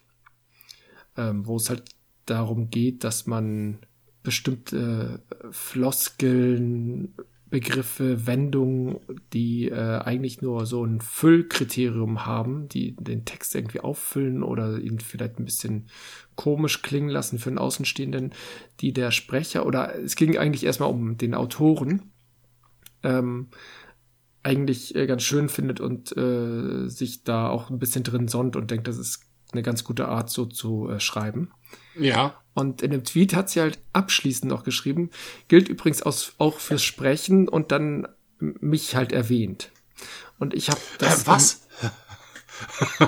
Ähm, wo es halt darum geht, dass man bestimmte Floskeln, Begriffe, Wendungen, die äh, eigentlich nur so ein Füllkriterium haben, die den Text irgendwie auffüllen oder ihn vielleicht ein bisschen komisch klingen lassen für einen Außenstehenden, die der Sprecher oder es ging eigentlich erstmal um den Autoren, ähm, eigentlich äh, ganz schön findet und äh, sich da auch ein bisschen drin sonnt und denkt, das ist eine ganz gute Art, so zu äh, schreiben. Ja. Und in dem Tweet hat sie halt abschließend noch geschrieben, gilt übrigens aus, auch fürs Sprechen und dann mich halt erwähnt. Und ich habe das. Äh, was?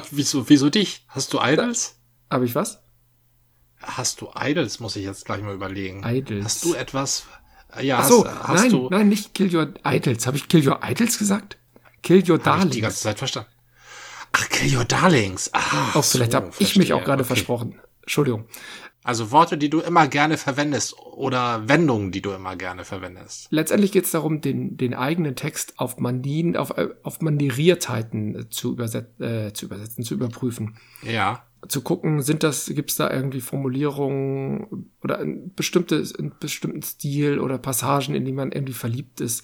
wieso, wieso dich? Hast du Idols? Habe ich was? Hast du Idols, muss ich jetzt gleich mal überlegen. Idols. Hast du etwas? Ja, Ach so, hast, hast nein, du... nein, nicht Kill Your Idols. Habe ich Kill Your Idols gesagt? Kill Your Darlings. Ich die ganze Zeit verstanden. Ach, Kill Your Darlings. Ach, oh, vielleicht so, habe ich mich auch gerade okay. versprochen. Entschuldigung. Also Worte, die du immer gerne verwendest oder Wendungen, die du immer gerne verwendest. Letztendlich geht es darum, den, den eigenen Text auf Mandien, auf, auf Mandieriertheiten zu, überset, äh, zu übersetzen, zu überprüfen. Ja. Zu gucken, sind das, gibt es da irgendwie Formulierungen oder ein bestimmtes, einen bestimmten Stil oder Passagen, in die man irgendwie verliebt ist.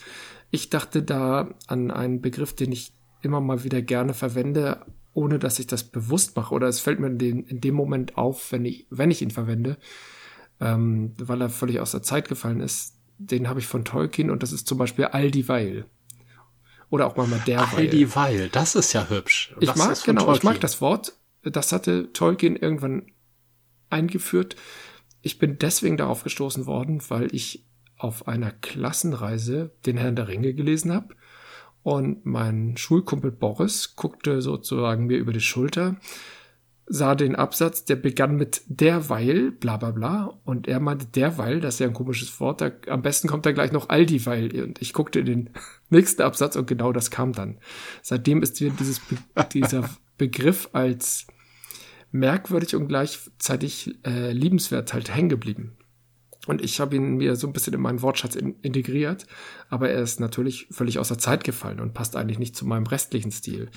Ich dachte da an einen Begriff, den ich immer mal wieder gerne verwende, ohne dass ich das bewusst mache. Oder es fällt mir in, den, in dem Moment auf, wenn ich, wenn ich ihn verwende, ähm, weil er völlig aus der Zeit gefallen ist. Den habe ich von Tolkien und das ist zum Beispiel all dieweil. Oder auch mal derweil. All dieweil, das ist ja hübsch. Ich mag, genau, Tolkien. ich mag das Wort. Das hatte Tolkien irgendwann eingeführt. Ich bin deswegen darauf gestoßen worden, weil ich auf einer Klassenreise den Herrn der Ringe gelesen habe und mein Schulkumpel Boris guckte sozusagen mir über die Schulter, sah den Absatz, der begann mit derweil, bla bla bla. Und er meinte derweil, das ist ja ein komisches Wort, da, am besten kommt da gleich noch alldieweil. Und ich guckte in den nächsten Absatz und genau das kam dann. Seitdem ist mir dieses, dieser Begriff als merkwürdig und gleichzeitig äh, liebenswert halt hängen geblieben. Und ich habe ihn mir so ein bisschen in meinen Wortschatz in, integriert, aber er ist natürlich völlig außer Zeit gefallen und passt eigentlich nicht zu meinem restlichen Stil.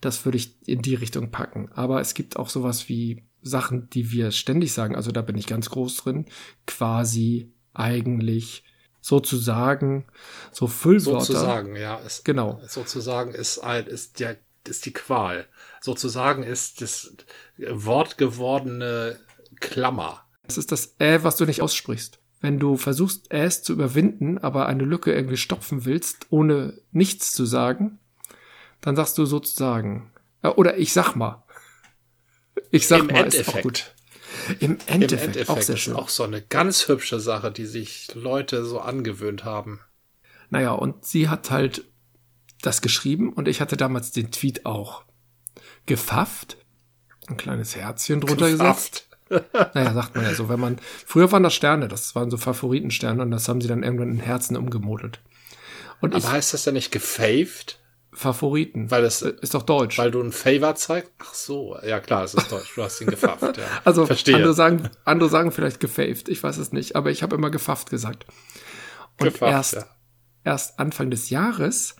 Das würde ich in die Richtung packen. Aber es gibt auch sowas wie Sachen, die wir ständig sagen, also da bin ich ganz groß drin, quasi, eigentlich, sozusagen, so Füllwörter. Sozusagen, ja. Es, genau. Sozusagen ist, ein, ist, der, ist die Qual. Sozusagen ist das wortgewordene Klammer. Das ist das Ä, was du nicht aussprichst. Wenn du versuchst, Äs zu überwinden, aber eine Lücke irgendwie stopfen willst, ohne nichts zu sagen, dann sagst du sozusagen. Oder ich sag mal. Ich sag Im mal, Endeffekt. ist auch gut. Im Endeffekt, Im Endeffekt auch sehr schön. Ist auch so eine ganz hübsche Sache, die sich Leute so angewöhnt haben. Naja, und sie hat halt das geschrieben und ich hatte damals den Tweet auch gefafft, ein kleines Herzchen drunter gefafft. gesetzt naja, sagt man ja so, wenn man, früher waren das Sterne, das waren so Favoritensterne und das haben sie dann irgendwann in Herzen umgemodelt. Und Aber ich, heißt das ja nicht gefaved? Favoriten. Weil es äh, ist doch deutsch. Weil du ein Favor zeigst? Ach so, ja klar, es ist deutsch. Du hast ihn gefafft, ja. Also Verstehe. andere sagen, andere sagen vielleicht gefaved, ich weiß es nicht, aber ich habe immer gefafft gesagt. Und gefafft, erst, ja. erst Anfang des Jahres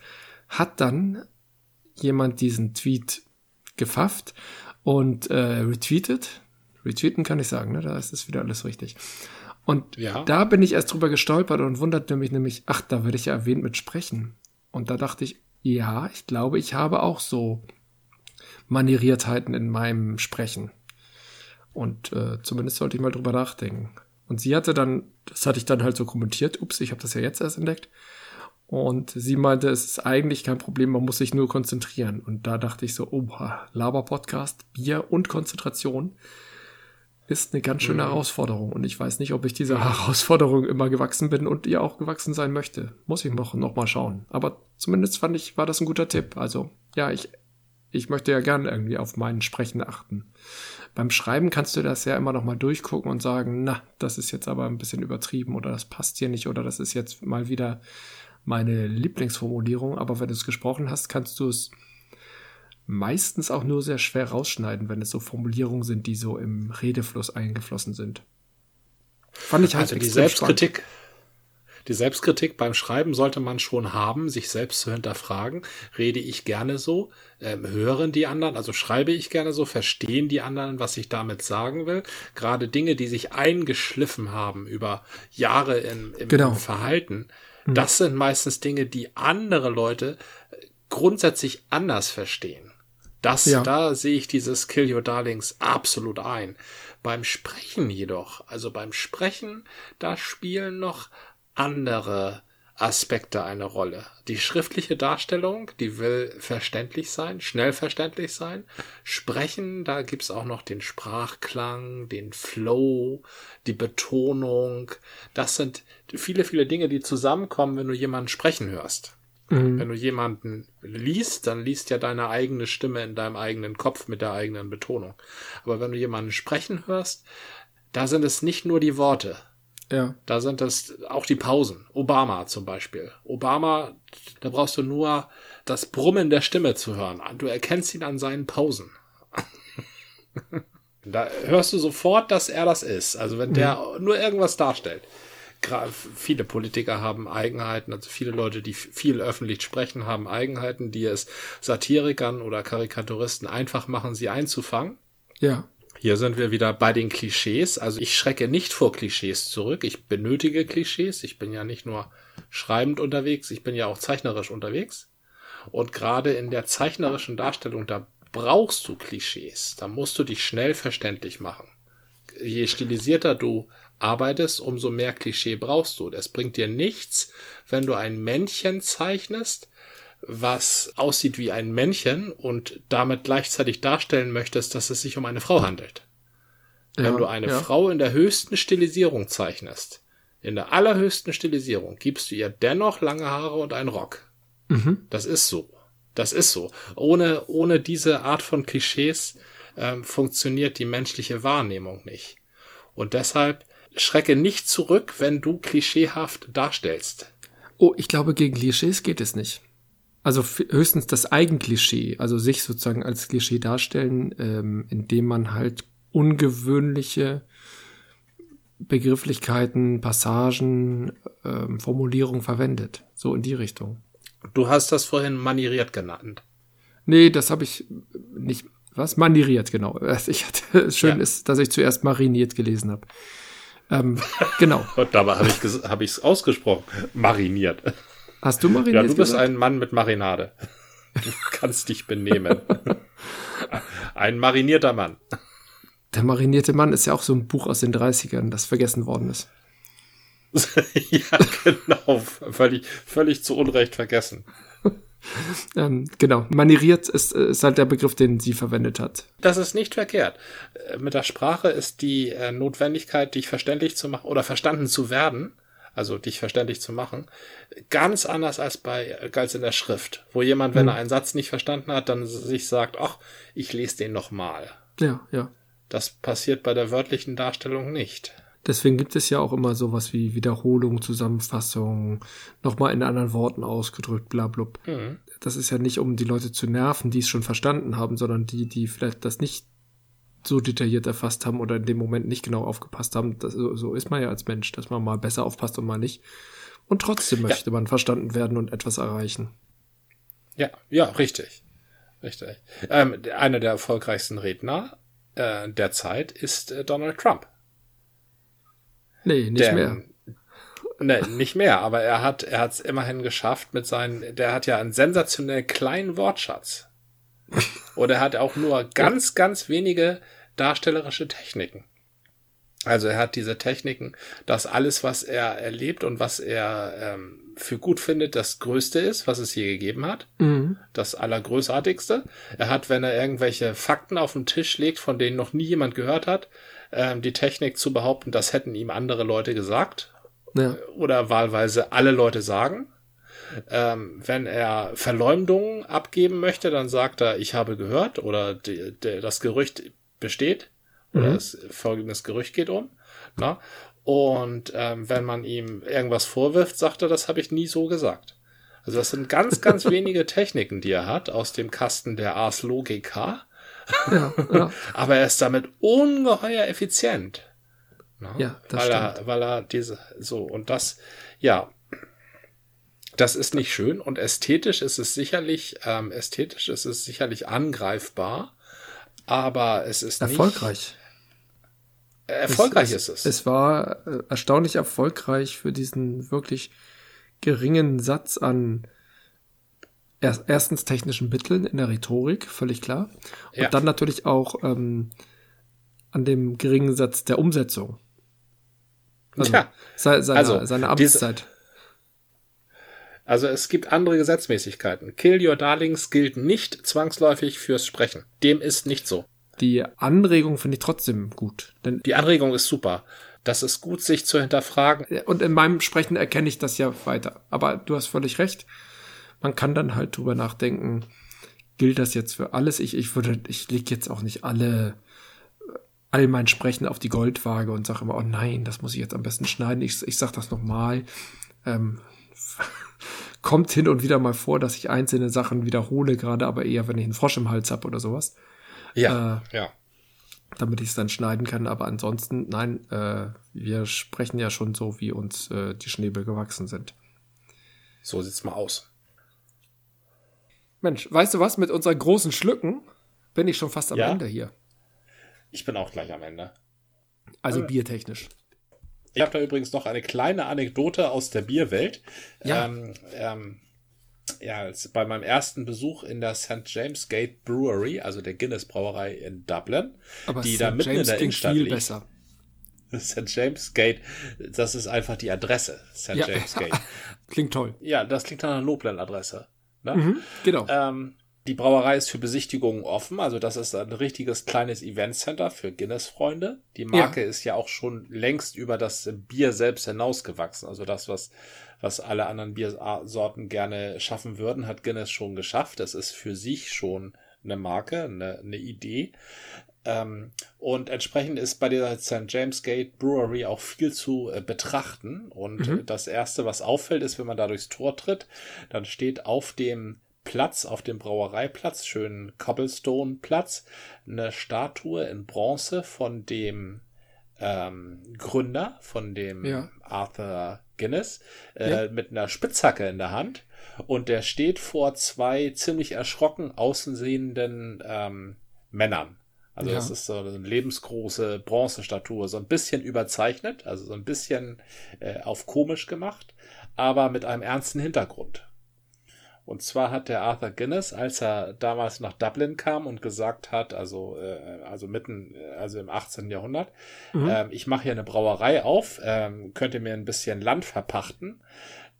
hat dann jemand diesen Tweet gefafft und äh, retweetet Retweeten kann ich sagen, ne? Da ist es wieder alles richtig. Und ja. da bin ich erst drüber gestolpert und wunderte mich nämlich, ach, da werde ich ja erwähnt mit Sprechen. Und da dachte ich, ja, ich glaube, ich habe auch so Manieriertheiten in meinem Sprechen. Und äh, zumindest sollte ich mal drüber nachdenken. Und sie hatte dann, das hatte ich dann halt so kommentiert, ups, ich habe das ja jetzt erst entdeckt. Und sie meinte, es ist eigentlich kein Problem, man muss sich nur konzentrieren. Und da dachte ich so, oha, Laber-Podcast, Bier und Konzentration ist eine ganz schöne mhm. Herausforderung. Und ich weiß nicht, ob ich dieser Herausforderung immer gewachsen bin und ihr auch gewachsen sein möchte. Muss ich noch, noch mal schauen. Aber zumindest fand ich, war das ein guter Tipp. Also, ja, ich ich möchte ja gerne irgendwie auf mein Sprechen achten. Beim Schreiben kannst du das ja immer noch mal durchgucken und sagen, na, das ist jetzt aber ein bisschen übertrieben oder das passt hier nicht oder das ist jetzt mal wieder meine Lieblingsformulierung. Aber wenn du es gesprochen hast, kannst du es meistens auch nur sehr schwer rausschneiden, wenn es so Formulierungen sind, die so im Redefluss eingeflossen sind. Fand ich halt also die Selbstkritik. Spannend. Die Selbstkritik beim Schreiben sollte man schon haben, sich selbst zu hinterfragen. Rede ich gerne so? Ähm, hören die anderen? Also schreibe ich gerne so? Verstehen die anderen, was ich damit sagen will? Gerade Dinge, die sich eingeschliffen haben über Jahre im, im genau. Verhalten, mhm. das sind meistens Dinge, die andere Leute grundsätzlich anders verstehen. Das, ja. da sehe ich dieses Kill Your Darlings absolut ein. Beim Sprechen jedoch, also beim Sprechen, da spielen noch andere Aspekte eine Rolle. Die schriftliche Darstellung, die will verständlich sein, schnell verständlich sein. Sprechen, da gibt's auch noch den Sprachklang, den Flow, die Betonung. Das sind viele, viele Dinge, die zusammenkommen, wenn du jemanden sprechen hörst. Mhm. Wenn du jemanden liest, dann liest ja deine eigene Stimme in deinem eigenen Kopf mit der eigenen Betonung. Aber wenn du jemanden sprechen hörst, da sind es nicht nur die Worte, ja. Da sind das auch die Pausen. Obama zum Beispiel. Obama, da brauchst du nur das Brummen der Stimme zu hören. Du erkennst ihn an seinen Pausen. da hörst du sofort, dass er das ist. Also wenn der mhm. nur irgendwas darstellt. Viele Politiker haben Eigenheiten, also viele Leute, die viel öffentlich sprechen, haben Eigenheiten, die es Satirikern oder Karikaturisten einfach machen, sie einzufangen. Ja. Hier sind wir wieder bei den Klischees. Also ich schrecke nicht vor Klischees zurück. Ich benötige Klischees. Ich bin ja nicht nur schreibend unterwegs, ich bin ja auch zeichnerisch unterwegs. Und gerade in der zeichnerischen Darstellung, da brauchst du Klischees. Da musst du dich schnell verständlich machen. Je stilisierter du arbeitest, umso mehr Klischee brauchst du. Es bringt dir nichts, wenn du ein Männchen zeichnest, was aussieht wie ein Männchen und damit gleichzeitig darstellen möchtest, dass es sich um eine Frau handelt. Ja, Wenn du eine ja. Frau in der höchsten Stilisierung zeichnest, in der allerhöchsten Stilisierung, gibst du ihr dennoch lange Haare und einen Rock. Mhm. Das ist so. Das ist so. Ohne, ohne diese Art von Klischees ähm, funktioniert die menschliche Wahrnehmung nicht. Und deshalb schrecke nicht zurück, wenn du klischeehaft darstellst. Oh, ich glaube, gegen Klischees geht es nicht. Also höchstens das Eigenklischee, also sich sozusagen als Klischee darstellen, ähm, indem man halt ungewöhnliche Begrifflichkeiten, Passagen, ähm, Formulierungen verwendet. So in die Richtung. Du hast das vorhin manieriert genannt. Nee, das habe ich nicht. Was? Manieriert, genau. Ich hatte, schön ja. ist, dass ich zuerst mariniert gelesen habe. Ähm, genau. Und dabei habe ich es hab ausgesprochen. Mariniert. Hast du mariniert? Ja, du bist gesagt? ein Mann mit Marinade. Du kannst dich benehmen. ein marinierter Mann. Der marinierte Mann ist ja auch so ein Buch aus den 30ern, das vergessen worden ist. ja, genau. Völlig, völlig zu Unrecht vergessen. ähm, genau. Manieriert ist, ist halt der Begriff, den sie verwendet hat. Das ist nicht verkehrt. Äh, mit der Sprache ist die äh, Notwendigkeit, dich verständlich zu machen oder verstanden zu werden, also dich verständlich zu machen, ganz anders als bei als in der Schrift, wo jemand, wenn mhm. er einen Satz nicht verstanden hat, dann sich sagt, ach, ich lese den nochmal. Ja, ja. Das passiert bei der wörtlichen Darstellung nicht. Deswegen gibt es ja auch immer sowas wie Wiederholung, Zusammenfassung, nochmal in anderen Worten ausgedrückt, bla blub. Mhm. Das ist ja nicht, um die Leute zu nerven, die es schon verstanden haben, sondern die, die vielleicht das nicht so detailliert erfasst haben oder in dem Moment nicht genau aufgepasst haben. Das, so, so ist man ja als Mensch, dass man mal besser aufpasst und mal nicht. Und trotzdem möchte ja. man verstanden werden und etwas erreichen. Ja, ja, richtig. Richtig. Ähm, einer der erfolgreichsten Redner äh, der Zeit ist äh, Donald Trump. Nee, nicht Denn, mehr. Nee, nicht mehr, aber er hat er hat es immerhin geschafft mit seinen, der hat ja einen sensationell kleinen Wortschatz. Und er hat auch nur ganz, ganz wenige darstellerische Techniken. Also er hat diese Techniken, dass alles, was er erlebt und was er ähm, für gut findet, das Größte ist, was es je gegeben hat. Mhm. Das Allergrößartigste. Er hat, wenn er irgendwelche Fakten auf den Tisch legt, von denen noch nie jemand gehört hat, ähm, die Technik zu behaupten, das hätten ihm andere Leute gesagt. Ja. Oder wahlweise alle Leute sagen. Ähm, wenn er Verleumdungen abgeben möchte, dann sagt er, ich habe gehört oder die, die, das Gerücht besteht oder mhm. es, folgendes Gerücht geht um. Na? Und ähm, wenn man ihm irgendwas vorwirft, sagt er, das habe ich nie so gesagt. Also das sind ganz, ganz wenige Techniken, die er hat aus dem Kasten der Ars Logica. Ja, ja. Aber er ist damit ungeheuer effizient. Na? Ja, das weil stimmt. er, weil er diese so und das, ja, das ist nicht schön und ästhetisch ist es sicherlich, ähm, ästhetisch ist es sicherlich angreifbar, aber es ist erfolgreich. Nicht, erfolgreich es, ist es. Es war äh, erstaunlich erfolgreich für diesen wirklich geringen Satz an erstens technischen Mitteln in der Rhetorik, völlig klar. Und ja. dann natürlich auch ähm, an dem geringen Satz der Umsetzung. Also, ja. seine, also, seine Amtszeit. Diese, also es gibt andere Gesetzmäßigkeiten. Kill Your Darlings gilt nicht zwangsläufig fürs Sprechen. Dem ist nicht so. Die Anregung finde ich trotzdem gut. Denn die Anregung ist super. Das ist gut, sich zu hinterfragen. Und in meinem Sprechen erkenne ich das ja weiter. Aber du hast völlig recht. Man kann dann halt drüber nachdenken, gilt das jetzt für alles? Ich, ich würde, ich lege jetzt auch nicht alle, all mein Sprechen auf die Goldwaage und sage immer, oh nein, das muss ich jetzt am besten schneiden. Ich, ich sage das nochmal. Ähm, kommt hin und wieder mal vor, dass ich einzelne Sachen wiederhole, gerade aber eher, wenn ich einen Frosch im Hals habe oder sowas. Ja, äh, ja damit ich es dann schneiden kann. Aber ansonsten, nein, äh, wir sprechen ja schon so, wie uns äh, die Schnäbel gewachsen sind. So sieht's mal aus. Mensch, weißt du was? Mit unseren großen Schlücken bin ich schon fast am ja? Ende hier. Ich bin auch gleich am Ende. Also äh, biertechnisch. Ich habe da übrigens noch eine kleine Anekdote aus der Bierwelt. Ja. Ähm, ähm, ja, bei meinem ersten Besuch in der St. James Gate Brewery, also der Guinness Brauerei in Dublin, Aber die St. da mitten James in der Innenstadt viel liegt. besser. St. James Gate, das ist einfach die Adresse. St. Ja. James Gate. klingt toll. Ja, das klingt nach einer Lobland-Adresse. Ne? Mhm, genau. Ähm, die Brauerei ist für Besichtigungen offen, also das ist ein richtiges kleines Eventcenter für Guinness-Freunde. Die Marke ja. ist ja auch schon längst über das Bier selbst hinausgewachsen. Also das, was was alle anderen Biersorten gerne schaffen würden, hat Guinness schon geschafft. Das ist für sich schon eine Marke, eine, eine Idee. Ähm, und entsprechend ist bei der St. James Gate Brewery auch viel zu äh, betrachten. Und mhm. das erste, was auffällt, ist, wenn man da durchs Tor tritt, dann steht auf dem Platz, auf dem Brauereiplatz, schönen Cobblestone-Platz, eine Statue in Bronze von dem ähm, Gründer, von dem ja. Arthur Guinness äh, ja. mit einer Spitzhacke in der Hand und der steht vor zwei ziemlich erschrocken außensehenden ähm, Männern. Also ja. das ist so eine lebensgroße Bronzestatue, so ein bisschen überzeichnet, also so ein bisschen äh, auf komisch gemacht, aber mit einem ernsten Hintergrund. Und zwar hat der Arthur Guinness, als er damals nach Dublin kam und gesagt hat, also, äh, also mitten, äh, also im 18. Jahrhundert, mhm. ähm, ich mache hier eine Brauerei auf, ähm, könnt ihr mir ein bisschen Land verpachten.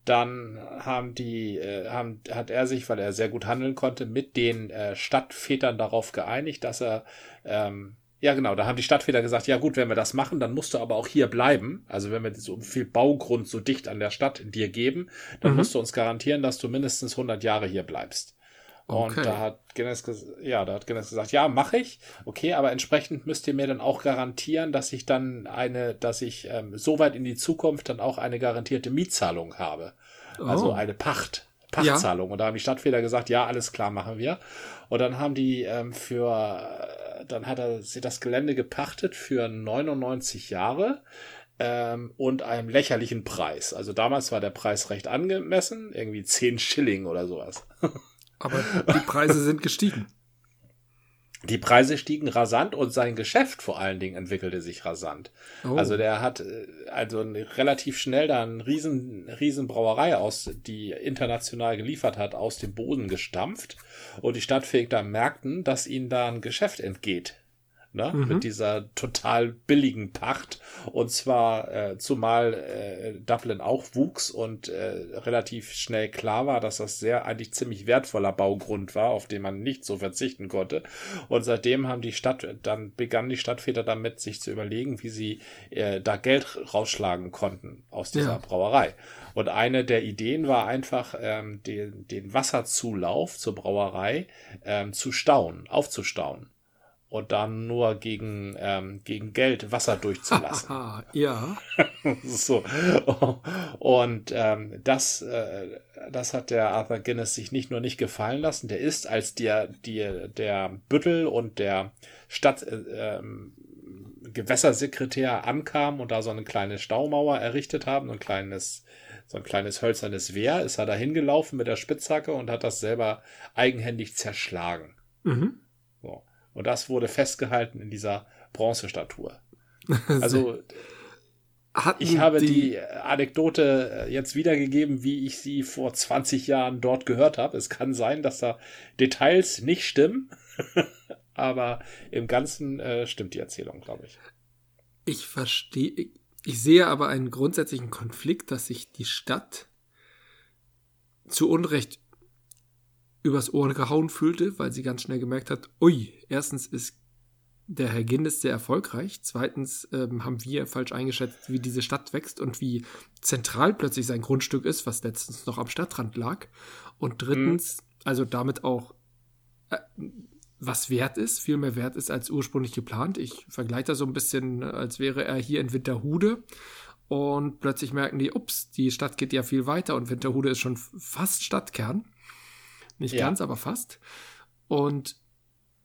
Dann haben die, äh, haben, hat er sich, weil er sehr gut handeln konnte, mit den äh, Stadtvätern darauf geeinigt, dass er ähm, ja, genau. Da haben die Stadtväter gesagt, ja gut, wenn wir das machen, dann musst du aber auch hier bleiben. Also wenn wir so viel Baugrund so dicht an der Stadt dir geben, dann mhm. musst du uns garantieren, dass du mindestens 100 Jahre hier bleibst. Okay. Und da hat Guinness, ja, da hat Guinness gesagt, ja, mache ich. Okay, aber entsprechend müsst ihr mir dann auch garantieren, dass ich dann eine, dass ich ähm, so weit in die Zukunft dann auch eine garantierte Mietzahlung habe. Also oh. Also eine Pacht. Pachtzahlung. Ja. Und da haben die Stadtväter gesagt, ja, alles klar, machen wir. Und dann haben die ähm, für dann hat er sie das Gelände gepachtet für 99 Jahre ähm, und einem lächerlichen Preis. Also damals war der Preis recht angemessen, irgendwie 10 Schilling oder sowas. Aber die Preise sind gestiegen. Die Preise stiegen rasant und sein Geschäft vor allen Dingen entwickelte sich rasant. Oh. Also der hat äh, also relativ schnell da eine riesen, riesen Brauerei aus, die international geliefert hat, aus dem Boden gestampft. Und die Stadtväter merkten, dass ihnen da ein Geschäft entgeht. Ne? Mhm. mit dieser total billigen Pacht. Und zwar äh, zumal äh, Dublin auch wuchs und äh, relativ schnell klar war, dass das sehr eigentlich ziemlich wertvoller Baugrund war, auf den man nicht so verzichten konnte. Und seitdem haben die Stadt, dann begannen die Stadtväter damit, sich zu überlegen, wie sie äh, da Geld rausschlagen konnten aus dieser ja. Brauerei. Und eine der Ideen war einfach, ähm, den, den Wasserzulauf zur Brauerei ähm, zu stauen, aufzustauen und dann nur gegen, ähm, gegen Geld Wasser durchzulassen. ja. so. Und ähm, das, äh, das hat der Arthur Guinness sich nicht nur nicht gefallen lassen, der ist, als der, die, der Büttel und der Stadt äh, ähm, Gewässersekretär ankam und da so eine kleine Staumauer errichtet haben, ein kleines so ein kleines hölzernes Wehr, ist er da hingelaufen mit der Spitzhacke und hat das selber eigenhändig zerschlagen. Mhm. So. Und das wurde festgehalten in dieser Bronzestatue. Also Hatten ich habe die, die, Anekdote äh, jetzt wiedergegeben, wie ich sie vor 20 Jahren dort gehört habe. Es kann sein, dass da Details nicht stimmen, aber im Ganzen äh, stimmt die Erzählung, glaube ich. Ich verstehe, ich sehe aber einen grundsätzlichen Konflikt, dass sich die Stadt zu Unrecht übers Ohr gehauen fühlte, weil sie ganz schnell gemerkt hat, ui, erstens ist der Herr Guinness sehr erfolgreich, zweitens ähm, haben wir falsch eingeschätzt, wie diese Stadt wächst und wie zentral plötzlich sein Grundstück ist, was letztens noch am Stadtrand lag. Und drittens, mhm. also damit auch äh, was wert ist, viel mehr wert ist als ursprünglich geplant. Ich vergleiche das so ein bisschen, als wäre er hier in Winterhude und plötzlich merken die, ups, die Stadt geht ja viel weiter und Winterhude ist schon fast Stadtkern. Nicht ja. ganz, aber fast. Und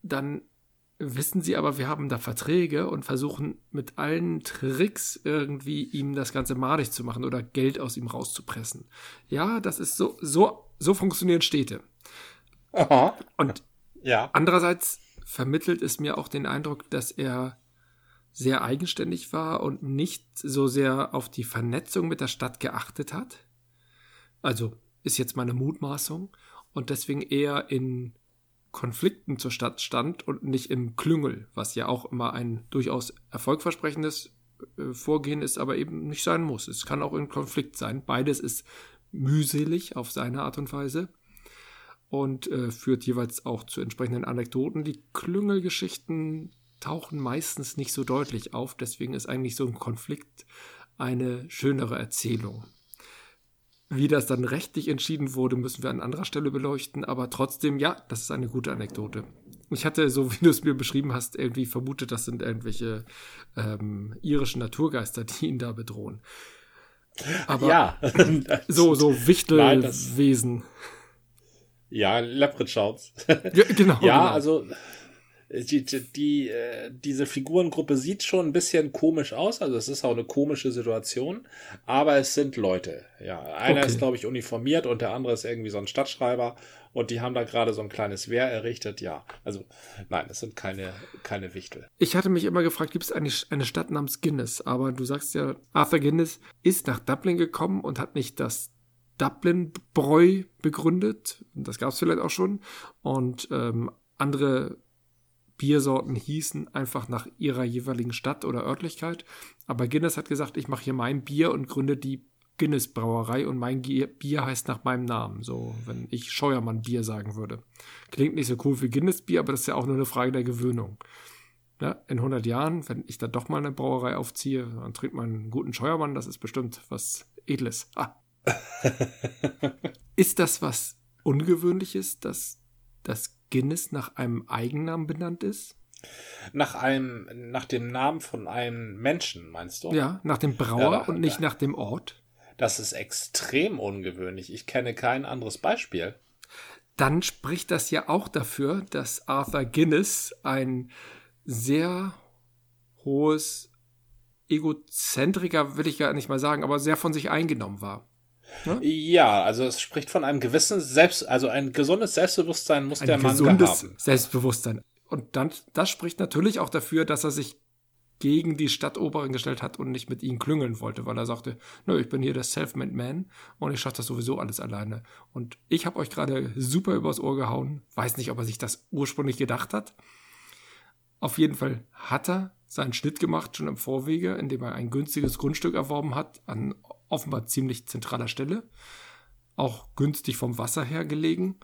dann wissen sie aber, wir haben da Verträge und versuchen mit allen Tricks irgendwie ihm das Ganze madig zu machen oder Geld aus ihm rauszupressen. Ja, das ist so, so, so funktionieren Städte. Aha. Und ja. andererseits vermittelt es mir auch den Eindruck, dass er sehr eigenständig war und nicht so sehr auf die Vernetzung mit der Stadt geachtet hat. Also ist jetzt meine Mutmaßung und deswegen eher in Konflikten zur Stadt stand und nicht im Klüngel, was ja auch immer ein durchaus erfolgversprechendes äh, Vorgehen ist, aber eben nicht sein muss. Es kann auch in Konflikt sein. Beides ist mühselig auf seine Art und Weise und äh, führt jeweils auch zu entsprechenden Anekdoten. Die Klüngelgeschichten tauchen meistens nicht so deutlich auf, deswegen ist eigentlich so ein Konflikt eine schönere Erzählung. Wie das dann rechtlich entschieden wurde, müssen wir an anderer Stelle beleuchten, aber trotzdem, ja, das ist eine gute Anekdote. Ich hatte, so wie du es mir beschrieben hast, irgendwie vermutet, das sind irgendwelche ähm, irischen Naturgeister, die ihn da bedrohen. Aber ja, so, so Wichtelwesen. Ja, Leprechauns. ja, genau. ja, genau. also die, die, äh, diese Figurengruppe sieht schon ein bisschen komisch aus, also es ist auch eine komische Situation, aber es sind Leute. Ja, einer okay. ist, glaube ich, uniformiert und der andere ist irgendwie so ein Stadtschreiber und die haben da gerade so ein kleines Wehr errichtet. Ja, also nein, es sind keine, keine Wichtel. Ich hatte mich immer gefragt, gibt es eine, eine Stadt namens Guinness? Aber du sagst ja, Arthur Guinness ist nach Dublin gekommen und hat nicht das Dublin-Bräu begründet. Das gab es vielleicht auch schon. Und ähm, andere Biersorten hießen einfach nach ihrer jeweiligen Stadt oder Örtlichkeit. Aber Guinness hat gesagt, ich mache hier mein Bier und gründe die Guinness Brauerei und mein Bier heißt nach meinem Namen. So, wenn ich Scheuermann Bier sagen würde. Klingt nicht so cool wie Guinness Bier, aber das ist ja auch nur eine Frage der Gewöhnung. Ja, in 100 Jahren, wenn ich da doch mal eine Brauerei aufziehe, dann trinkt man einen guten Scheuermann, das ist bestimmt was Edles. Ah. ist das was Ungewöhnliches, dass das Guinness nach einem Eigennamen benannt ist? Nach einem, nach dem Namen von einem Menschen, meinst du? Ja, nach dem Brauer ja, und nicht nach dem Ort. Das ist extrem ungewöhnlich. Ich kenne kein anderes Beispiel. Dann spricht das ja auch dafür, dass Arthur Guinness ein sehr hohes Egozentriker, will ich gar nicht mal sagen, aber sehr von sich eingenommen war. Ne? Ja, also es spricht von einem gewissen Selbst, also ein gesundes Selbstbewusstsein muss ein der Mann gesundes haben. Selbstbewusstsein. Und dann, das spricht natürlich auch dafür, dass er sich gegen die Stadtoberin gestellt hat und nicht mit ihnen klüngeln wollte, weil er sagte, nö, ich bin hier der Self-Made Man und ich schaffe das sowieso alles alleine. Und ich habe euch gerade super übers Ohr gehauen. Weiß nicht, ob er sich das ursprünglich gedacht hat. Auf jeden Fall hat er seinen Schnitt gemacht, schon im Vorwege, indem er ein günstiges Grundstück erworben hat, an offenbar ziemlich zentraler Stelle. Auch günstig vom Wasser her gelegen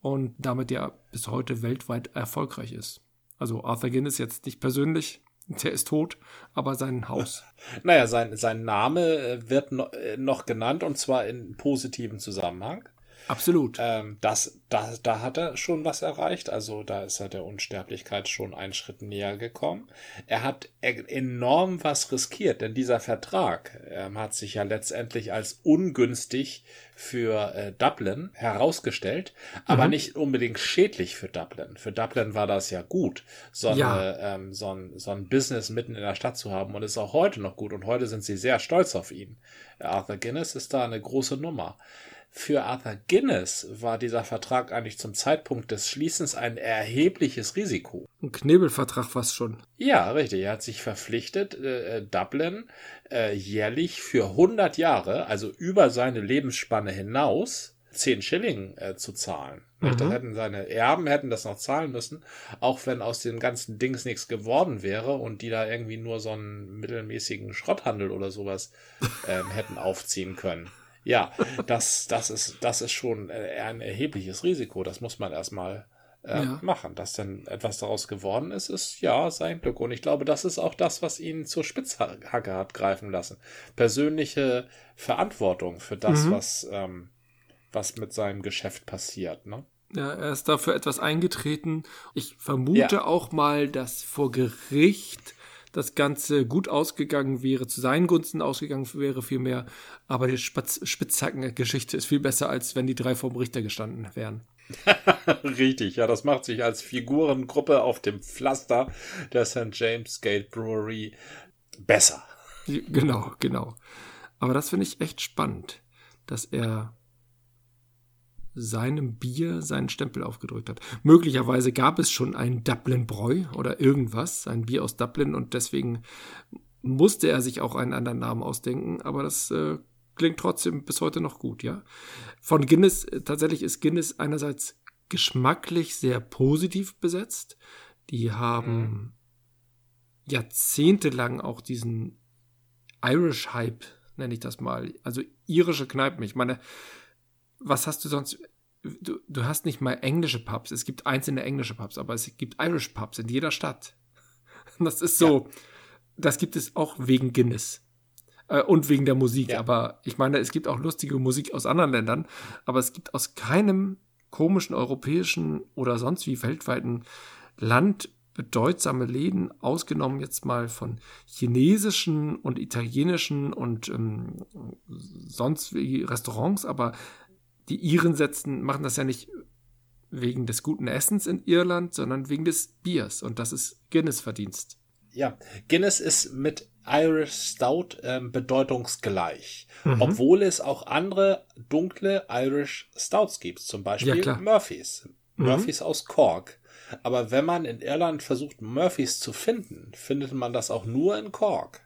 und damit ja bis heute weltweit erfolgreich ist. Also Arthur Guinness jetzt nicht persönlich, der ist tot, aber sein Haus. Naja, sein, sein Name äh, wird äh, noch genannt und zwar in positivem Zusammenhang. Absolut. Ähm, das, da, da hat er schon was erreicht. Also da ist er der Unsterblichkeit schon einen Schritt näher gekommen. Er hat e-, enorm was riskiert, denn dieser Vertrag ähm, hat sich ja letztendlich als ungünstig für äh, Dublin herausgestellt, aber mhm. nicht unbedingt schädlich für Dublin. Für Dublin war das ja gut, so, eine, ja. ähm, so, ein, so ein Business mitten in der Stadt zu haben und ist auch heute noch gut und heute sind sie sehr stolz auf ihn. Arthur Guinness ist da eine große Nummer. Für Arthur Guinness war dieser Vertrag eigentlich zum Zeitpunkt des Schließens ein erhebliches Risiko. Ein Knebelvertrag fast schon. Ja, richtig. Er hat sich verpflichtet, äh, Dublin äh, jährlich für 100 Jahre, also über seine Lebensspanne hinaus, 10 Schilling äh, zu zahlen. Mhm. Das hätten seine Erben hätten das noch zahlen müssen, auch wenn aus den ganzen Dings nichts geworden wäre und die da irgendwie nur so einen mittelmäßigen Schrotthandel oder sowas ähm, hätten aufziehen können. Ja, das, das, ist, das ist schon äh, ein erhebliches Risiko. Das muss man erstmal äh, ja. machen. Dass denn etwas daraus geworden ist, ist ja sein Glück. Und ich glaube, das ist auch das, was ihn zur Spitzhacke hat greifen lassen. Persönliche Verantwortung für das, mhm. was, ähm, was mit seinem Geschäft passiert. Ne? Ja, er ist dafür etwas eingetreten. Ich vermute ja. auch mal, dass vor Gericht das Ganze gut ausgegangen wäre, zu seinen Gunsten ausgegangen wäre vielmehr. Aber die Spitzhacken-Geschichte ist viel besser, als wenn die drei vor dem Richter gestanden wären. Richtig, ja, das macht sich als Figurengruppe auf dem Pflaster der St. James Gate Brewery besser. Genau, genau. Aber das finde ich echt spannend, dass er seinem Bier seinen Stempel aufgedrückt hat. Möglicherweise gab es schon ein Dublin Bräu oder irgendwas, ein Bier aus Dublin und deswegen musste er sich auch einen anderen Namen ausdenken, aber das äh, klingt trotzdem bis heute noch gut, ja. Von Guinness, äh, tatsächlich ist Guinness einerseits geschmacklich sehr positiv besetzt. Die haben mhm. jahrzehntelang auch diesen Irish Hype, nenne ich das mal, also irische Kneipen. Ich meine, was hast du sonst? Du, du hast nicht mal englische Pubs. Es gibt einzelne englische Pubs, aber es gibt Irish Pubs in jeder Stadt. Das ist so, ja. das gibt es auch wegen Guinness. Äh, und wegen der Musik. Ja. Aber ich meine, es gibt auch lustige Musik aus anderen Ländern. Aber es gibt aus keinem komischen europäischen oder sonst wie weltweiten Land bedeutsame Läden, ausgenommen jetzt mal von chinesischen und italienischen und ähm, sonst wie Restaurants, aber die Iren setzen, machen das ja nicht wegen des guten Essens in Irland, sondern wegen des Biers. Und das ist Guinness Verdienst. Ja, Guinness ist mit Irish Stout ähm, bedeutungsgleich. Mhm. Obwohl es auch andere dunkle Irish Stouts gibt. Zum Beispiel ja, Murphys. Mhm. Murphys aus Cork. Aber wenn man in Irland versucht, Murphys zu finden, findet man das auch nur in Cork.